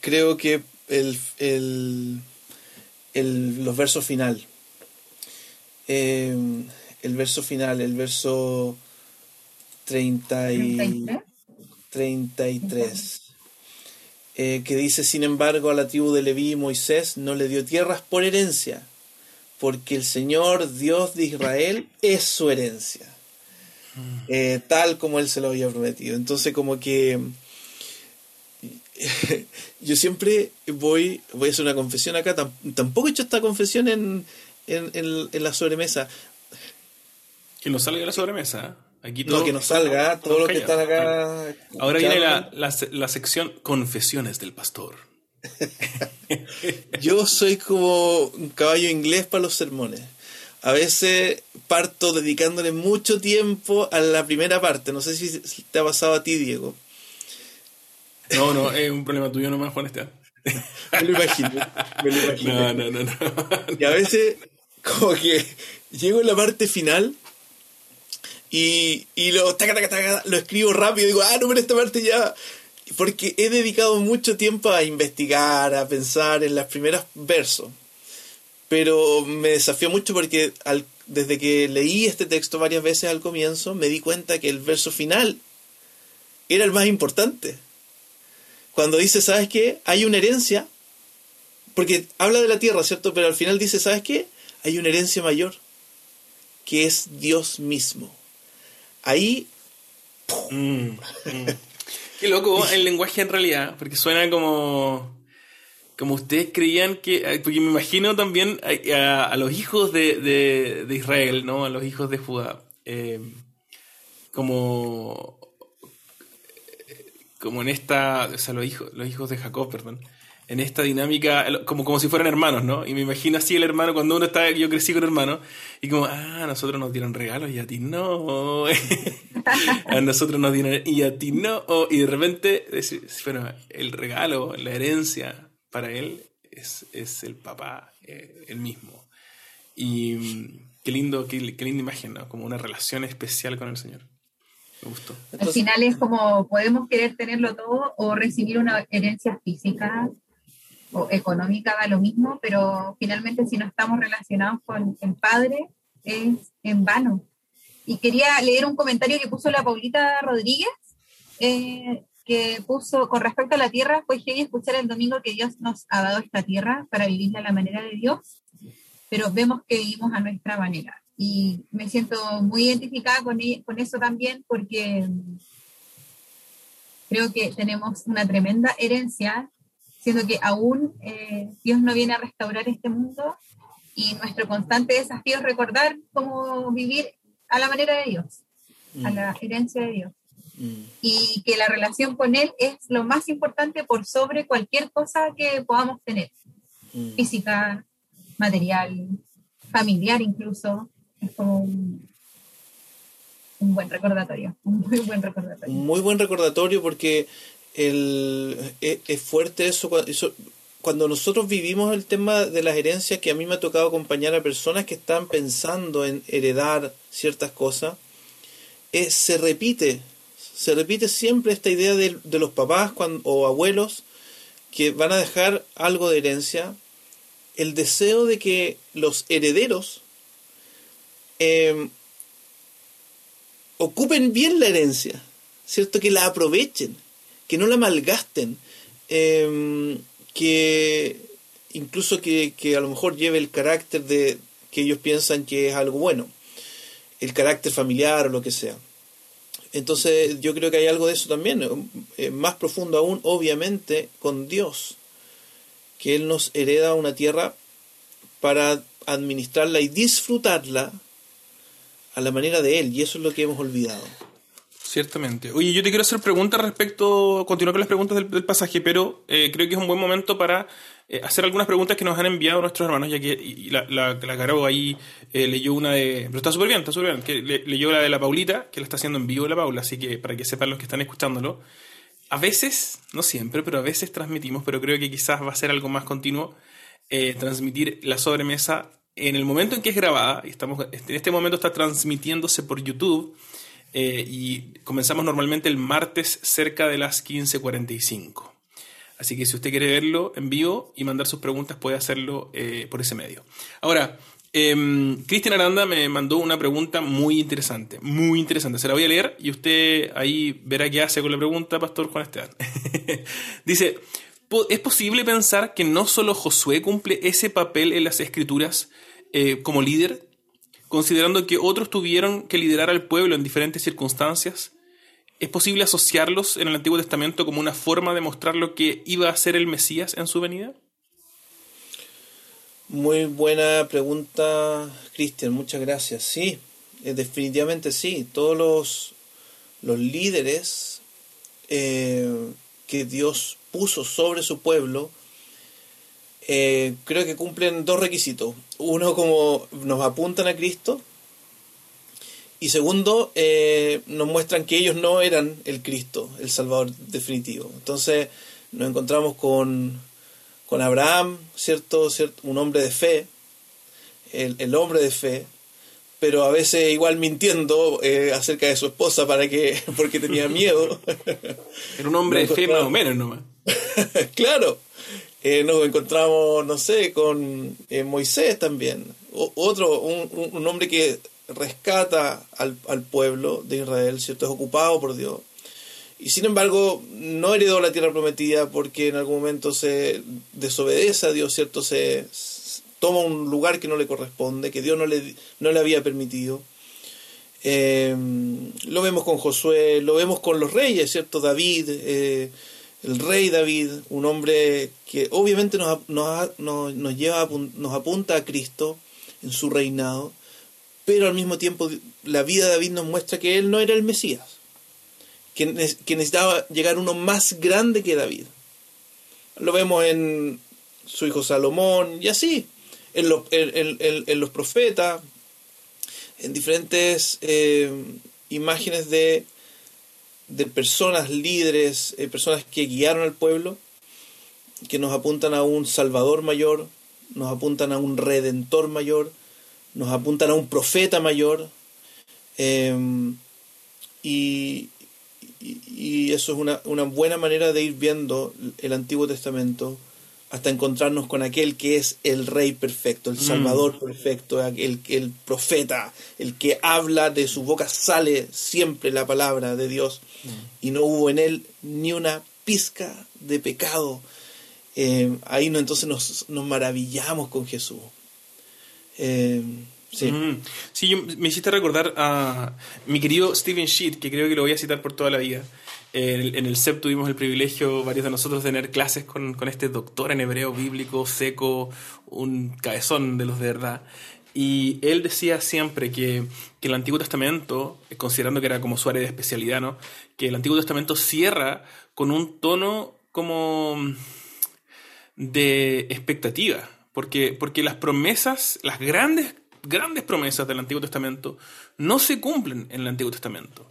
creo que el, el, el, los versos final. Em, el verso final, el verso 30 y, 33. Eh, que dice, sin embargo, a la tribu de Leví y Moisés no le dio tierras por herencia, porque el Señor Dios de Israel es su herencia, eh, tal como Él se lo había prometido. Entonces, como que <laughs> yo siempre voy, voy a hacer una confesión acá, tampoco he hecho esta confesión en, en, en, la sobremesa. Que no salga de la sobremesa. Aquí todo, que nos salga, todo lo que está acá. Ahora viene la, la, sección Confesiones del Pastor. <laughs> Yo soy como un caballo inglés para los sermones. A veces parto dedicándole mucho tiempo a la primera parte. No sé si te ha pasado a ti, Diego. No, no, es un problema tuyo nomás, Juan Esteban. <laughs> me lo imagino, me lo imagino. No, no, no, no. Y a veces, como que llego a la parte final y, y lo, lo escribo rápido, digo, ah, no, pero esta parte ya... Porque he dedicado mucho tiempo a investigar, a pensar en las primeras versos. Pero me desafió mucho porque al, desde que leí este texto varias veces al comienzo, me di cuenta que el verso final era el más importante. Cuando dice, ¿sabes qué? Hay una herencia, porque habla de la tierra, ¿cierto? Pero al final dice, ¿sabes qué? Hay una herencia mayor, que es Dios mismo. Ahí... Mm, mm. <laughs> Qué loco el lenguaje en realidad, porque suena como como ustedes creían que, porque me imagino también a, los hijos de, Israel, ¿no? A los hijos de Judá, eh, como, como en esta, o sea, los hijos, los hijos de Jacob, perdón, en esta dinámica, como, como si fueran hermanos, ¿no? Y me imagino así el hermano, cuando uno está, yo crecí con hermanos, y como, ah, a nosotros nos dieron regalos y a ti no. <laughs> a nosotros nos dieron, y a ti no. Y de repente, bueno, el regalo, la herencia, para él es, el papá, eh, el mismo. Y mm, qué lindo, qué, linda imagen, ¿no? Como una relación especial con el Señor. Me gustó. Al final es como podemos querer tenerlo todo o recibir una herencia física o económica, da lo mismo, pero finalmente si no estamos relacionados con el Padre es en vano. Y quería leer un comentario que puso la Paulita Rodríguez, eh, que puso con respecto a la tierra, fue y escuchar el domingo que Dios nos ha dado esta tierra para vivirla a la manera de Dios, pero vemos que vivimos a nuestra manera. Y me siento muy identificada con, e, con eso también porque creo que tenemos una tremenda herencia, siendo que aún eh, Dios no viene a restaurar este mundo y nuestro constante desafío es recordar cómo vivir a la manera de Dios, a la mm. herencia de Dios. Y que la relación con Él es lo más importante por sobre cualquier cosa que podamos tener. Mm. Física, material, familiar incluso. Es como un, buen recordatorio, un muy buen recordatorio. Muy buen recordatorio porque el, e, es, fuerte eso, cuando nosotros vivimos el tema de las herencias, que a mí me ha tocado acompañar a personas que están pensando en heredar ciertas cosas, se repite se repite siempre esta idea de, los papás o abuelos que van a dejar algo de herencia, el deseo de que los herederos em, ocupen bien la herencia, ¿cierto? Que la aprovechen, que no la malgasten, em, que incluso que, que, a lo mejor lleve el carácter de que ellos piensan que es algo bueno, el carácter familiar o lo que sea. Entonces yo creo que hay algo de eso también, eh, más profundo aún, obviamente, con Dios, que Él nos hereda una tierra para administrarla y disfrutarla a la manera de Él, y eso es lo que hemos olvidado. Ciertamente. Oye, yo te quiero hacer preguntas respecto, continuar con las preguntas del, pasaje, pero eh, creo que es un buen momento para eh, hacer algunas preguntas que nos han enviado nuestros hermanos, ya que y la, la, Caro ahí eh, leyó una de... Pero está súper bien, está súper bien, que leyó la de la Paulita, que la está haciendo en vivo la Paula, así que para que sepan los que están escuchándolo. A veces, no siempre, pero a veces transmitimos, pero creo que quizás va a ser algo más continuo, eh, transmitir la sobremesa en el momento en que es grabada, y estamos, en este momento está transmitiéndose por YouTube, y comenzamos normalmente el martes cerca de las 15.45. Así que si usted quiere verlo en vivo y mandar sus preguntas, puede hacerlo eh, por ese medio. Ahora, eh, Cristian Aranda me mandó una pregunta muy interesante, muy interesante. Se la voy a leer y usted ahí verá qué hace con la pregunta, Pastor Juan Esteban. <laughs> Dice, ¿es posible pensar que no solo Josué cumple ese papel en las escrituras eh, como líder, considerando que otros tuvieron que liderar al pueblo en diferentes circunstancias? ¿Es posible asociarlos en el Antiguo Testamento como una forma de mostrar lo que iba a ser el Mesías en su venida? Muy buena pregunta, Cristian. Muchas gracias. Sí, eh, definitivamente sí. Todos los, los líderes eh, que Dios puso sobre su pueblo, eh, creo que cumplen dos requisitos. Uno, como nos apuntan a Cristo, y segundo, eh, nos muestran que ellos no eran el Cristo, el Salvador definitivo. Entonces nos encontramos con, con Abraham, ¿cierto? ¿cierto? Un hombre de fe, el, hombre de fe, pero a veces igual mintiendo eh, acerca de su esposa para que <laughs> porque tenía miedo. Era un hombre de fe más o menos nomás. <laughs> claro. Eh, nos encontramos, no sé, con Moisés también. otro, un, un hombre que rescata al, pueblo de Israel, ¿cierto? Es ocupado por Dios. y sin embargo no heredó la tierra prometida porque en algún momento se desobedece a Dios, ¿cierto? Se, toma un lugar que no le corresponde, que Dios no le, no le había permitido. Eh, lo vemos con Josué, lo vemos con los reyes, ¿cierto? David, eh, el rey David, un hombre que obviamente nos, nos, nos, lleva, nos apunta a Cristo en su reinado, pero al mismo tiempo la vida de David nos muestra que él no era el Mesías que, necesitaba llegar uno más grande que David. Lo vemos en su hijo Salomón y así, en, en, los profetas, en diferentes eh, imágenes de, de, personas líderes, eh, personas que guiaron al pueblo, que nos apuntan a un Salvador mayor, nos apuntan a un Redentor mayor, nos apuntan a un profeta mayor. Eh, y, y, eso es una, una, buena manera de ir viendo el Antiguo Testamento hasta encontrarnos con aquel que es el Rey perfecto, el mm. Salvador perfecto, el, el profeta, el que habla de su boca sale siempre la palabra de Dios mm. y no hubo en él ni una pizca de pecado. Eh, ahí no, entonces nos, nos maravillamos con Jesús. Eh, Sí. sí, me hiciste recordar a mi querido Steven Sheet, que creo que lo voy a citar por toda la vida. En el, CEP tuvimos el privilegio, varios de nosotros, de tener clases con, este doctor en hebreo bíblico, seco, un cabezón de los de verdad. Y él decía siempre que, que, el Antiguo Testamento, considerando que era como su área de especialidad, ¿no? que el Antiguo Testamento cierra con un tono como de expectativa. Porque, porque las promesas, las grandes grandes promesas del Antiguo Testamento no se cumplen en el Antiguo Testamento.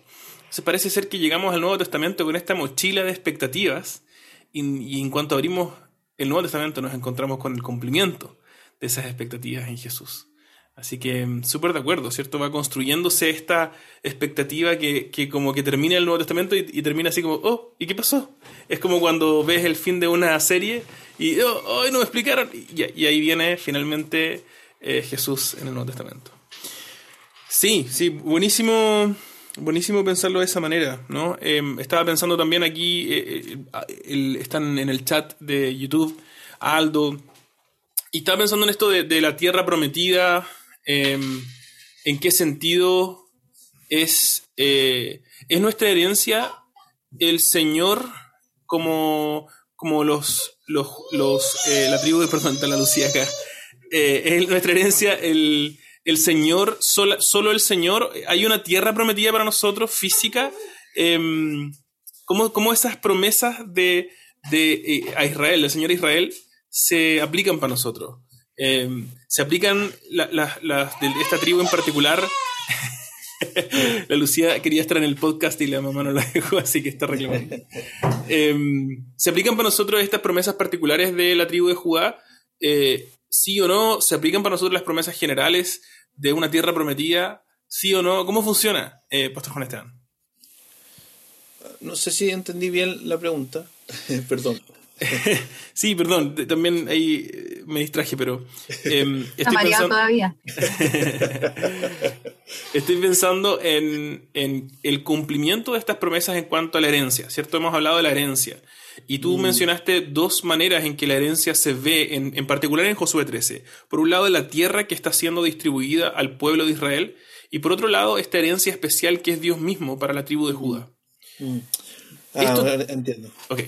Parece ser que llegamos al Nuevo Testamento con esta mochila de expectativas y, en cuanto abrimos el Nuevo Testamento nos encontramos con el cumplimiento de esas expectativas en Jesús. Así que mm, súper de acuerdo, ¿cierto? Va construyéndose esta expectativa que, como que termina el Nuevo Testamento y, termina así como, oh, ¿y qué pasó? Es como cuando ves el fin de una serie y, oh, oh no me explicaron. y ahí viene finalmente eh, Jesús en el Nuevo Testamento. Sí, sí, buenísimo, buenísimo pensarlo de esa manera, ¿no? Em, estaba pensando también aquí, eh, eh, están en el chat de YouTube, Aldo, y estaba pensando en esto de, la tierra prometida, em, en qué sentido es, es nuestra herencia el Señor como, como los, los, la tribu de, <laughs> perdón, la Lucía acá, eh, es nuestra herencia, el, Señor, solo, el Señor, hay una tierra prometida para nosotros, física. Eh, ¿cómo, esas promesas de, eh, a Israel, del Señor Israel, se aplican para nosotros? Em, se aplican las de esta tribu en particular. <laughs> la Lucía quería estar en el podcast y la mamá no la dejó, así que está reclamando. Em, se aplican para nosotros estas promesas particulares de la tribu de Judá. Eh, sí o no se aplican para nosotros las promesas generales de una tierra prometida, sí o no. ¿Cómo funciona, eh, Pastor Juan Esteban? No sé si entendí bien la pregunta. <laughs> Perdón. <laughs> sí, perdón, también ahí eh, me distraje, pero eh, <laughs> estoy pensando todavía. estoy pensando en, en, el cumplimiento de estas promesas en cuanto a la herencia, ¿cierto? Hemos hablado de la herencia. Y tú mm. mencionaste dos maneras en que la herencia se ve, en, particular en Josué 13. Por un lado, la tierra que está siendo distribuida al pueblo de Israel, y por otro lado, esta herencia especial que es Dios mismo para la tribu de Judá. Mm. Ah, entiendo. Ok.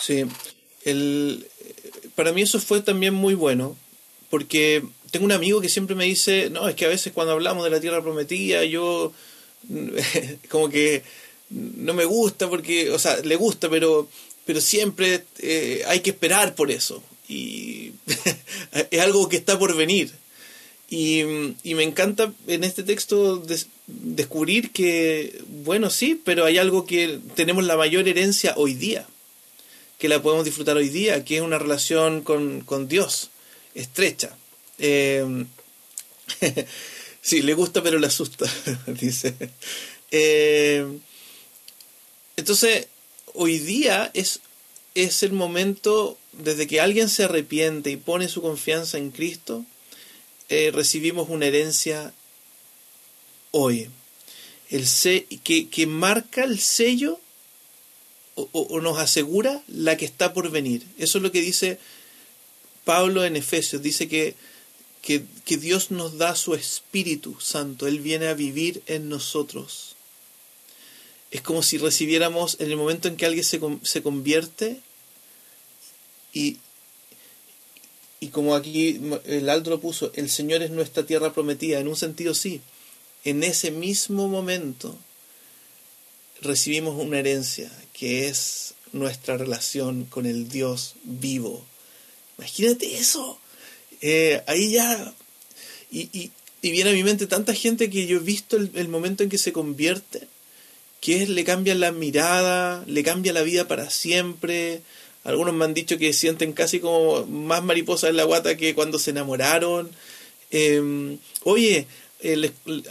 Sí. El, para mí eso fue también muy bueno, porque tengo un amigo que siempre me dice, no, es que a veces cuando hablamos de la tierra prometida, yo <laughs> como que no me gusta porque, o sea, le gusta, pero pero siempre eh, hay que esperar por eso. Y <laughs> es algo que está por venir. Y, me encanta en este texto descubrir que, bueno, sí, pero hay algo que tenemos la mayor herencia hoy día, que la podemos disfrutar hoy día, que es una relación con, Dios estrecha. Eh, <laughs> sí, le gusta pero le asusta, <laughs> dice. Eh, entonces, hoy día es, es el momento, desde que alguien se arrepiente y pone su confianza en Cristo, eh, recibimos una herencia hoy. El que, que marca el sello o, nos asegura la que está por venir. Eso es lo que dice Pablo en Efesios. Dice que, que, que Dios nos da su Espíritu Santo. Él viene a vivir en nosotros. Es como si recibiéramos en el momento en que alguien se, se convierte y, y como aquí el Aldo lo puso, el Señor es nuestra tierra prometida, en un sentido sí. En ese mismo momento recibimos una herencia que es nuestra relación con el Dios vivo. Imagínate eso. Eh, ahí ya... Y, y, viene a mi mente tanta gente que yo he visto el, momento en que se convierte, que es, le cambia la mirada, le cambia la vida para siempre. Algunos me han dicho que sienten casi como más mariposas en la guata que cuando se enamoraron. Em, oye,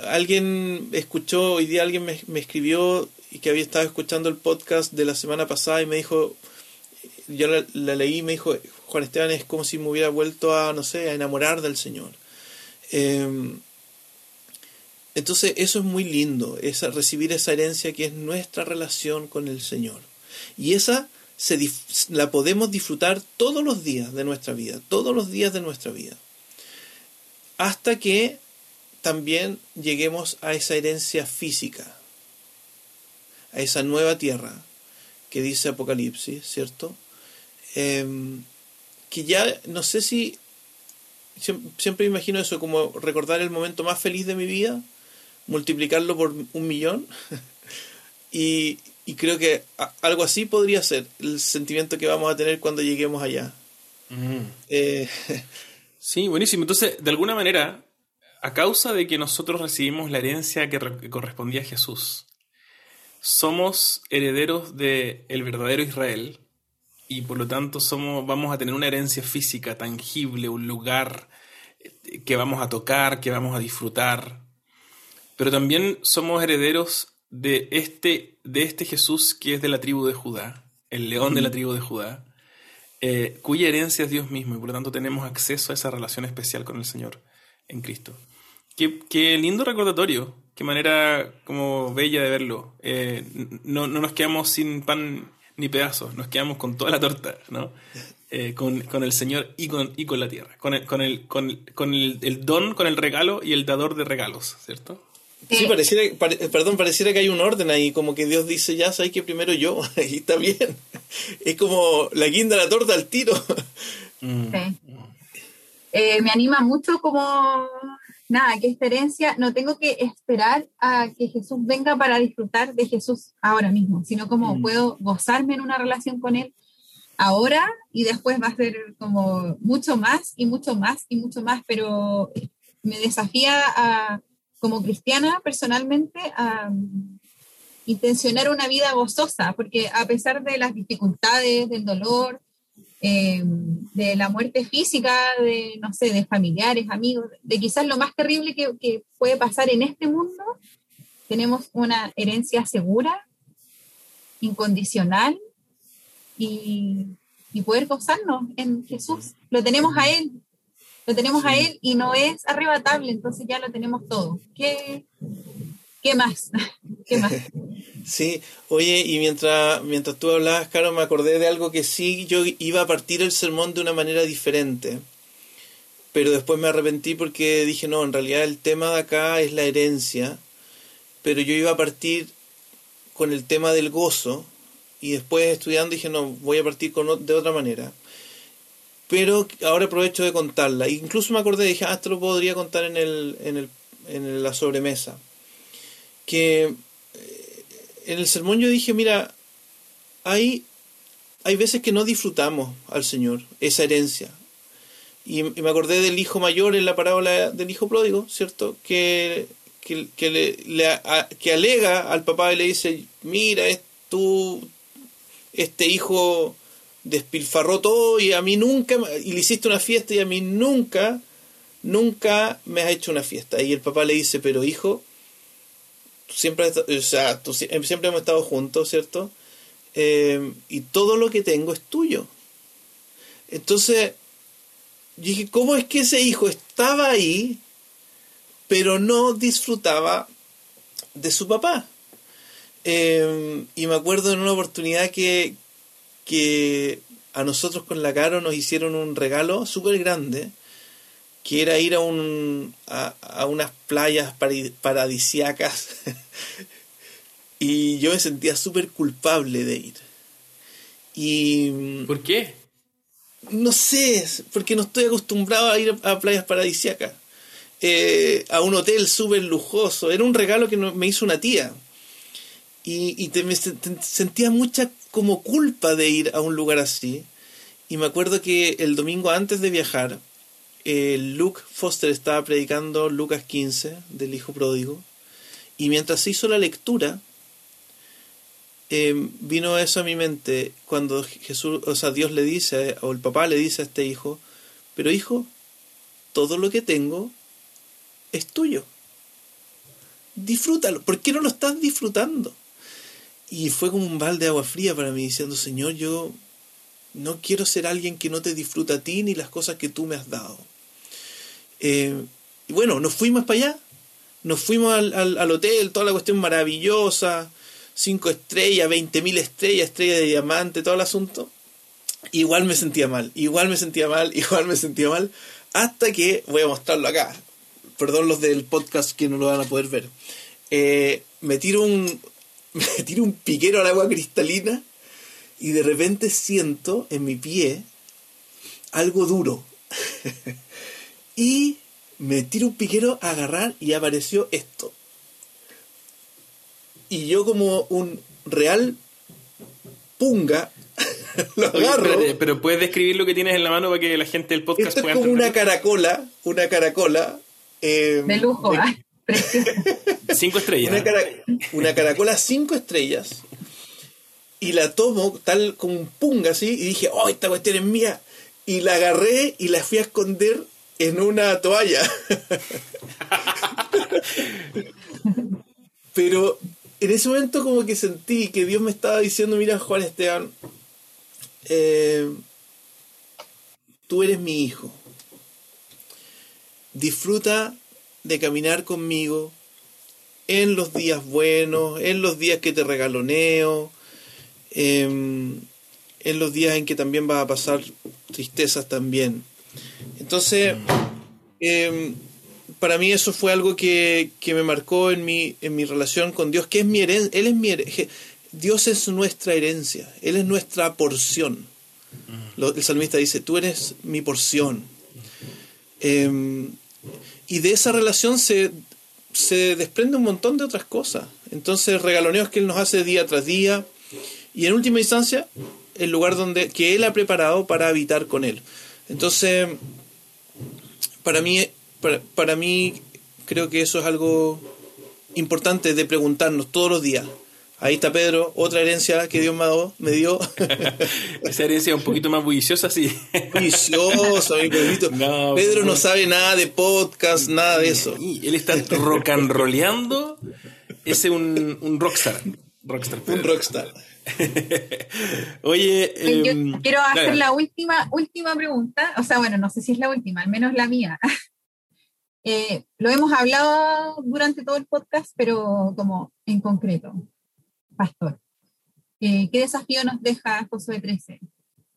alguien escuchó, hoy día alguien me, me escribió y que había estado escuchando el podcast de la semana pasada y me dijo, yo la, leí y me dijo, Juan Esteban es como si me hubiera vuelto a, no sé, a enamorar del Señor. Em, entonces eso es muy lindo, esa, recibir esa herencia que es nuestra relación con el Señor. Y esa se, la podemos disfrutar todos los días de nuestra vida, todos los días de nuestra vida. Hasta que también lleguemos a esa herencia física a esa nueva tierra que dice Apocalipsis, ¿cierto? Em, que ya no sé si siempre, imagino eso como recordar el momento más feliz de mi vida, multiplicarlo por un millón <laughs> y, creo que algo así podría ser el sentimiento que vamos a tener cuando lleguemos allá. Mm. Eh, <laughs> sí, buenísimo. Entonces, de alguna manera, a causa de que nosotros recibimos la herencia que correspondía a Jesús, somos herederos del el verdadero Israel y por lo tanto somos, vamos a tener una herencia física tangible, un lugar eh, que vamos a tocar, que vamos a disfrutar. Pero también somos herederos de este, de este Jesús que es de la tribu de Judá, el león de la tribu de Judá, eh, cuya herencia es Dios mismo y por lo tanto tenemos acceso a esa relación especial con el Señor en Cristo. Qué, qué lindo recordatorio qué manera como bella de verlo. Eh, no, no, nos quedamos sin pan ni pedazos, nos quedamos con toda la torta, ¿no? Eh, con, con, el Señor y con, y con la tierra, con, el, con, el, con, con el, el, don, con el regalo y el dador de regalos, ¿cierto? Sí, pareciera, perdón, pareciera que hay un orden ahí, como que Dios dice, ya sabes que primero yo, <laughs> y está bien. Es como la guinda la torta al tiro. Mm. Eh, me anima mucho como nada, que esta herencia no tengo que esperar a que Jesús venga para disfrutar de Jesús ahora mismo, sino como mm. puedo gozarme en una relación con Él ahora y después va a ser como mucho más y mucho más y mucho más, pero me desafía a, como cristiana personalmente a intencionar una vida gozosa, porque a pesar de las dificultades, del dolor, eh, de la muerte física de, no sé, de familiares, amigos, de quizás lo más terrible que, puede pasar en este mundo, tenemos una herencia segura, incondicional y, y poder gozarnos en Jesús. Lo tenemos a Él, lo tenemos a Él y no es arrebatable, entonces ya lo tenemos todo. ¿Qué, qué más? <laughs> ¿Qué más? <laughs> Sí, oye, y mientras, mientras tú hablabas, Caro, me acordé de algo que sí, yo iba a partir el sermón de una manera diferente, pero después me arrepentí porque dije, no, en realidad el tema de acá es la herencia, pero yo iba a partir con el tema del gozo, y después estudiando dije, no, voy a partir con, de otra manera. Pero ahora aprovecho de contarla. Incluso me acordé, dije, ah, esto lo podría contar en, el, en, el, en la sobremesa. Que en el sermón yo dije, mira, hay, hay veces que no disfrutamos al Señor esa herencia. Y, me acordé del hijo mayor en la parábola del hijo pródigo, ¿cierto? Que, que, le, que alega al papá y le dice, mira, es tú, este hijo despilfarró todo y a mí nunca, y le hiciste una fiesta y a mí nunca, nunca me has hecho una fiesta. Y el papá le dice, pero hijo, siempre, o sea, siempre hemos estado juntos, ¿cierto? Eh, y todo lo que tengo es tuyo. Entonces, dije, ¿cómo es que ese hijo estaba ahí, pero no disfrutaba de su papá? Em, y me acuerdo en una oportunidad que, que a nosotros con la Caro nos hicieron un regalo súper grande, que era ir a, un, a, unas playas paradisiacas. <laughs> y yo me sentía súper culpable de ir. Y, ¿Por qué? No sé, porque no estoy acostumbrado a ir a, playas paradisiacas. Eh, a un hotel súper lujoso. Era un regalo que me hizo una tía. Y, te, me sentía mucha como culpa de ir a un lugar así. Y me acuerdo que el domingo antes de viajar, eh, Luke Foster estaba predicando Lucas 15 del Hijo Pródigo. Y mientras hizo la lectura, eh, vino eso a mi mente cuando Jesús, o sea, Dios le dice, o el papá le dice a este hijo, pero hijo, todo lo que tengo es tuyo. Disfrútalo. ¿Por qué no lo estás disfrutando? Y fue como un balde de agua fría para mí, diciendo, Señor, yo no quiero ser alguien que no te disfruta a ti ni las cosas que tú me has dado. Eh, y bueno, nos fuimos para allá, nos fuimos al, hotel, toda la cuestión maravillosa, cinco estrellas, veinte mil estrellas, estrellas de diamante, todo el asunto. Igual me sentía mal, igual me sentía mal, <laughs> igual me sentía mal, hasta que, voy a mostrarlo acá, perdón los del podcast que no lo van a poder ver, eh, me tiro un, <laughs> me tiro un piquero al agua cristalina y de repente siento en mi pie algo duro. <laughs> y me tiro un piquero a agarrar y apareció esto. Y yo como un real punga <laughs> lo agarro. pero puedes describir lo que tienes en la mano para que la gente del podcast Esto pueda es como una caracola, una caracola. Eh, de lujo, ¿ah? <laughs> cinco estrellas. Una, caracola cinco estrellas. Y la tomo tal como un punga así. Y dije, oh, esta cuestión es mía. Y la agarré y la fui a esconder en una toalla. <laughs> Pero en ese momento como que sentí que Dios me estaba diciendo, mira Juan Esteban, eh, tú eres mi hijo. Disfruta de caminar conmigo en los días buenos, en los días que te regaloneo, em, en los días en que también vas a pasar tristezas también. Entonces, em, para mí eso fue algo que, me marcó en mi, en mi relación con Dios, que es mi herencia, Él es mi Dios es nuestra herencia, Él es nuestra porción. el salmista dice, tú eres mi porción. Em, y de esa relación se, se desprende un montón de otras cosas. Entonces, regaloneos que Él nos hace día tras día. Y en última instancia, el lugar donde, que Él ha preparado para habitar con Él. Entonces, para mí, para, para mí creo que eso es algo importante de preguntarnos todos los días. Ahí está Pedro, otra herencia que Dios me, dio. <laughs> Esa herencia un poquito más bulliciosa, sí. Bulliciosa, mi Pedrito. <laughs> Pedro no sabe nada de podcast, nada de eso. él está rock and rollando. Ese es un, un rockstar. rockstar un rockstar. <laughs> Oye, em, quiero hacer la última, última pregunta. O sea, bueno, no sé si es la última, al menos la mía. Eh, lo hemos hablado durante todo el podcast, pero como en concreto pastor. Eh, ¿Qué desafío nos deja Josué 13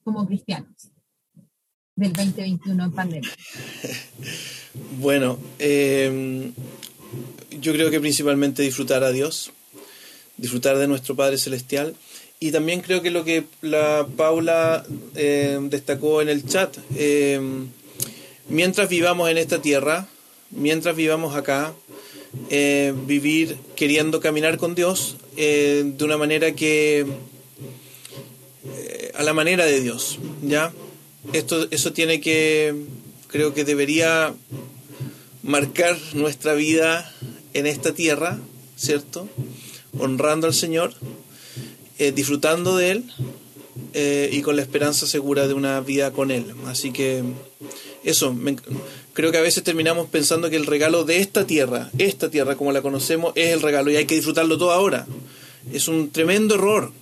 como cristianos del 2021 en pandemia? <laughs> Bueno, em, yo creo que principalmente disfrutar a Dios, disfrutar de nuestro Padre Celestial. Y también creo que lo que la Paula em, destacó en el chat, em, mientras vivamos en esta tierra, mientras vivamos acá, eh, vivir queriendo caminar con Dios eh, de una manera que eh, a la manera de Dios, ¿ya? Esto, eso tiene que, creo que debería marcar nuestra vida en esta tierra, ¿cierto? Honrando al Señor, disfrutando de Él y con la esperanza segura de una vida con Él. Así que eso, creo que a veces terminamos pensando que el regalo de esta tierra, esta tierra como la conocemos, es el regalo y hay que disfrutarlo todo ahora. Es un tremendo error.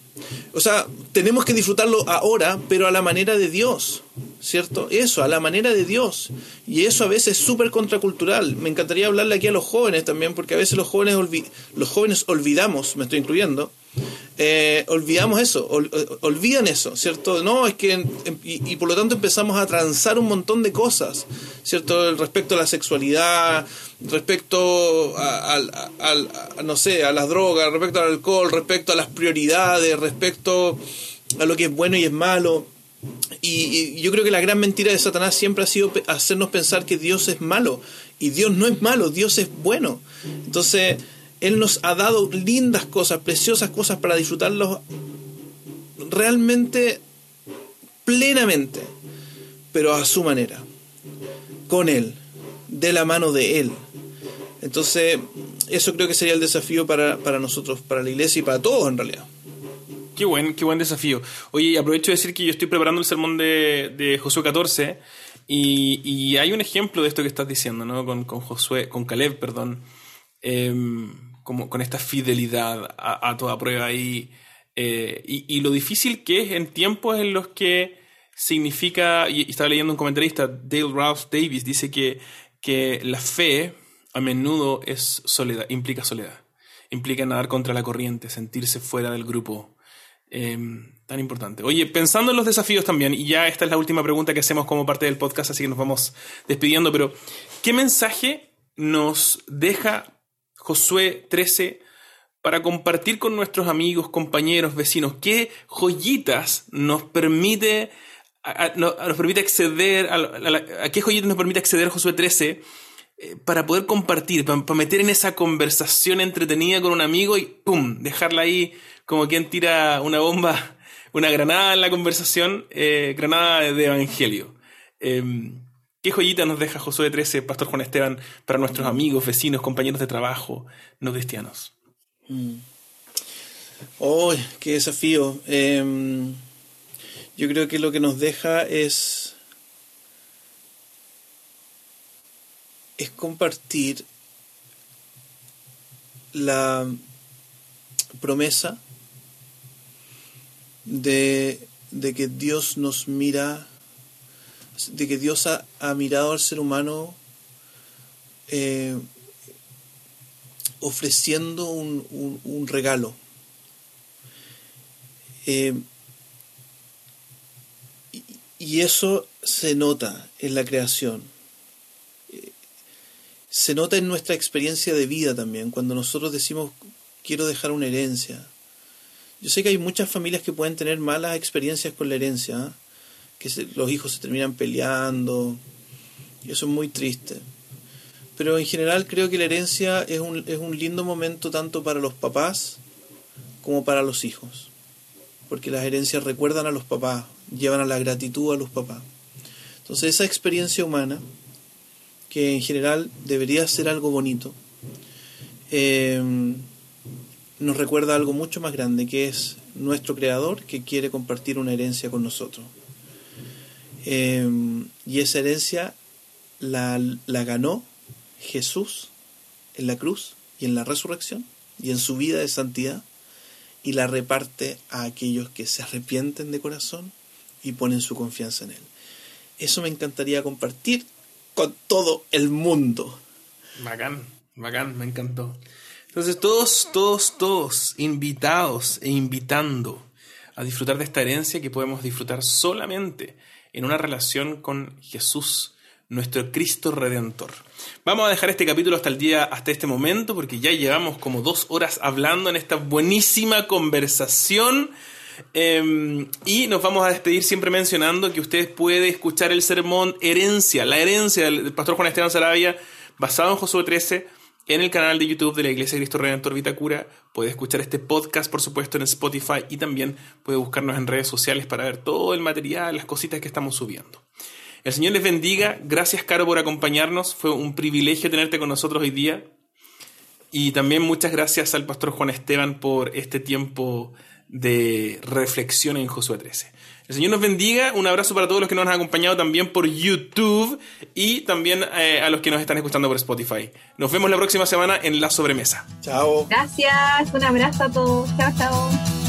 O sea, tenemos que disfrutarlo ahora, pero a la manera de Dios. ¿cierto? Eso, a la manera de Dios. Y eso a veces es súper contracultural. Me encantaría hablarle aquí a los jóvenes también, porque a veces los jóvenes, los jóvenes olvidamos, me estoy incluyendo, eh, olvidamos eso, olvidan eso, ¿cierto? No, es que, y, por lo tanto empezamos a transar un montón de cosas, ¿cierto? Respecto a la sexualidad, respecto a, no sé, a las drogas, respecto al alcohol, respecto a las prioridades, respecto a lo que es bueno y es malo. Y, yo creo que la gran mentira de Satanás siempre ha sido hacernos pensar que Dios es malo. Y Dios no es malo, Dios es bueno. Entonces, Él nos ha dado lindas cosas, preciosas cosas para disfrutarlos realmente plenamente, pero a su manera, con Él, de la mano de Él. Entonces, eso creo que sería el desafío para, para nosotros, para la iglesia y para todos en realidad. Qué buen, qué buen desafío. Oye, aprovecho de decir que yo estoy preparando el sermón de, de Josué 14 y, hay un ejemplo de esto que estás diciendo, ¿no? Con, Josué, con Caleb, perdón, em, como, con esta fidelidad a, toda prueba. Eh, y, lo difícil que es en tiempos en los que significa, y, estaba leyendo un comentarista, Dale Ralph Davis, dice que, que la fe a menudo es soledad, implica soledad, implica nadar contra la corriente, sentirse fuera del grupo, Em, tan importante. Oye, pensando en los desafíos también, y ya esta es la última pregunta que hacemos como parte del podcast, así que nos vamos despidiendo, pero ¿qué mensaje nos deja Josué 13 para compartir con nuestros amigos, compañeros, vecinos? ¿Qué joyitas nos permite, nos permite acceder, a, qué joyitas nos permite acceder Josué 13? Eh, para poder compartir, para, meter en esa conversación entretenida con un amigo y ¡pum! dejarla ahí como quien tira una bomba, <laughs> una granada en la conversación, eh, granada de evangelio. Em, ¿Qué joyita nos deja Josué 13, Pastor Juan Esteban, para nuestros amigos, vecinos, compañeros de trabajo no cristianos? ¡Oh, qué desafío! Em, yo creo que lo que nos deja es, es compartir la promesa de, que Dios nos mira, de que Dios ha, mirado al ser humano eh, ofreciendo un, regalo. Eh, y, eso se nota en la creación. Eh, se nota en nuestra experiencia de vida también, cuando nosotros decimos quiero dejar una herencia, yo sé que hay muchas familias que pueden tener malas experiencias con la herencia, ¿ah? Que los hijos se terminan peleando, y eso es muy triste. Pero en general creo que la herencia es un, es un lindo momento tanto para los papás como para los hijos, porque las herencias recuerdan a los papás, llevan a la gratitud a los papás. Entonces esa experiencia humana, que en general debería ser algo bonito, eh, nos recuerda algo mucho más grande, que es nuestro Creador que quiere compartir una herencia con nosotros. Em, y esa herencia la, la ganó Jesús en la cruz y en la resurrección y en su vida de santidad y la reparte a aquellos que se arrepienten de corazón y ponen su confianza en Él. Eso me encantaría compartir con todo el mundo. Bacán, bacán, me encantó. Entonces todos, todos, todos invitados e invitando a disfrutar de esta herencia que podemos disfrutar solamente en una relación con Jesús, nuestro Cristo Redentor. Vamos a dejar este capítulo hasta el día, hasta este momento, porque ya llevamos como dos horas hablando en esta buenísima conversación. Em, y nos vamos a despedir siempre mencionando que usted puede escuchar el sermón Herencia, la herencia del pastor Juan Esteban Sarabia, basado en Josué 13 en el canal de YouTube de la Iglesia Cristo Redentor Vitacura. Puede escuchar este podcast, por supuesto, en Spotify y también puede buscarnos en redes sociales para ver todo el material, las cositas que estamos subiendo. El Señor les bendiga. Gracias, Caro, por acompañarnos. Fue un privilegio tenerte con nosotros hoy día. Y también muchas gracias al pastor Juan Esteban por este tiempo de reflexión en Josué 13. El Señor nos bendiga. Un abrazo para todos los que nos han acompañado también por YouTube y también eh, a los que nos están escuchando por Spotify. Nos vemos la próxima semana en La Sobremesa. Chao. Gracias. Un abrazo a todos. Chao, chao.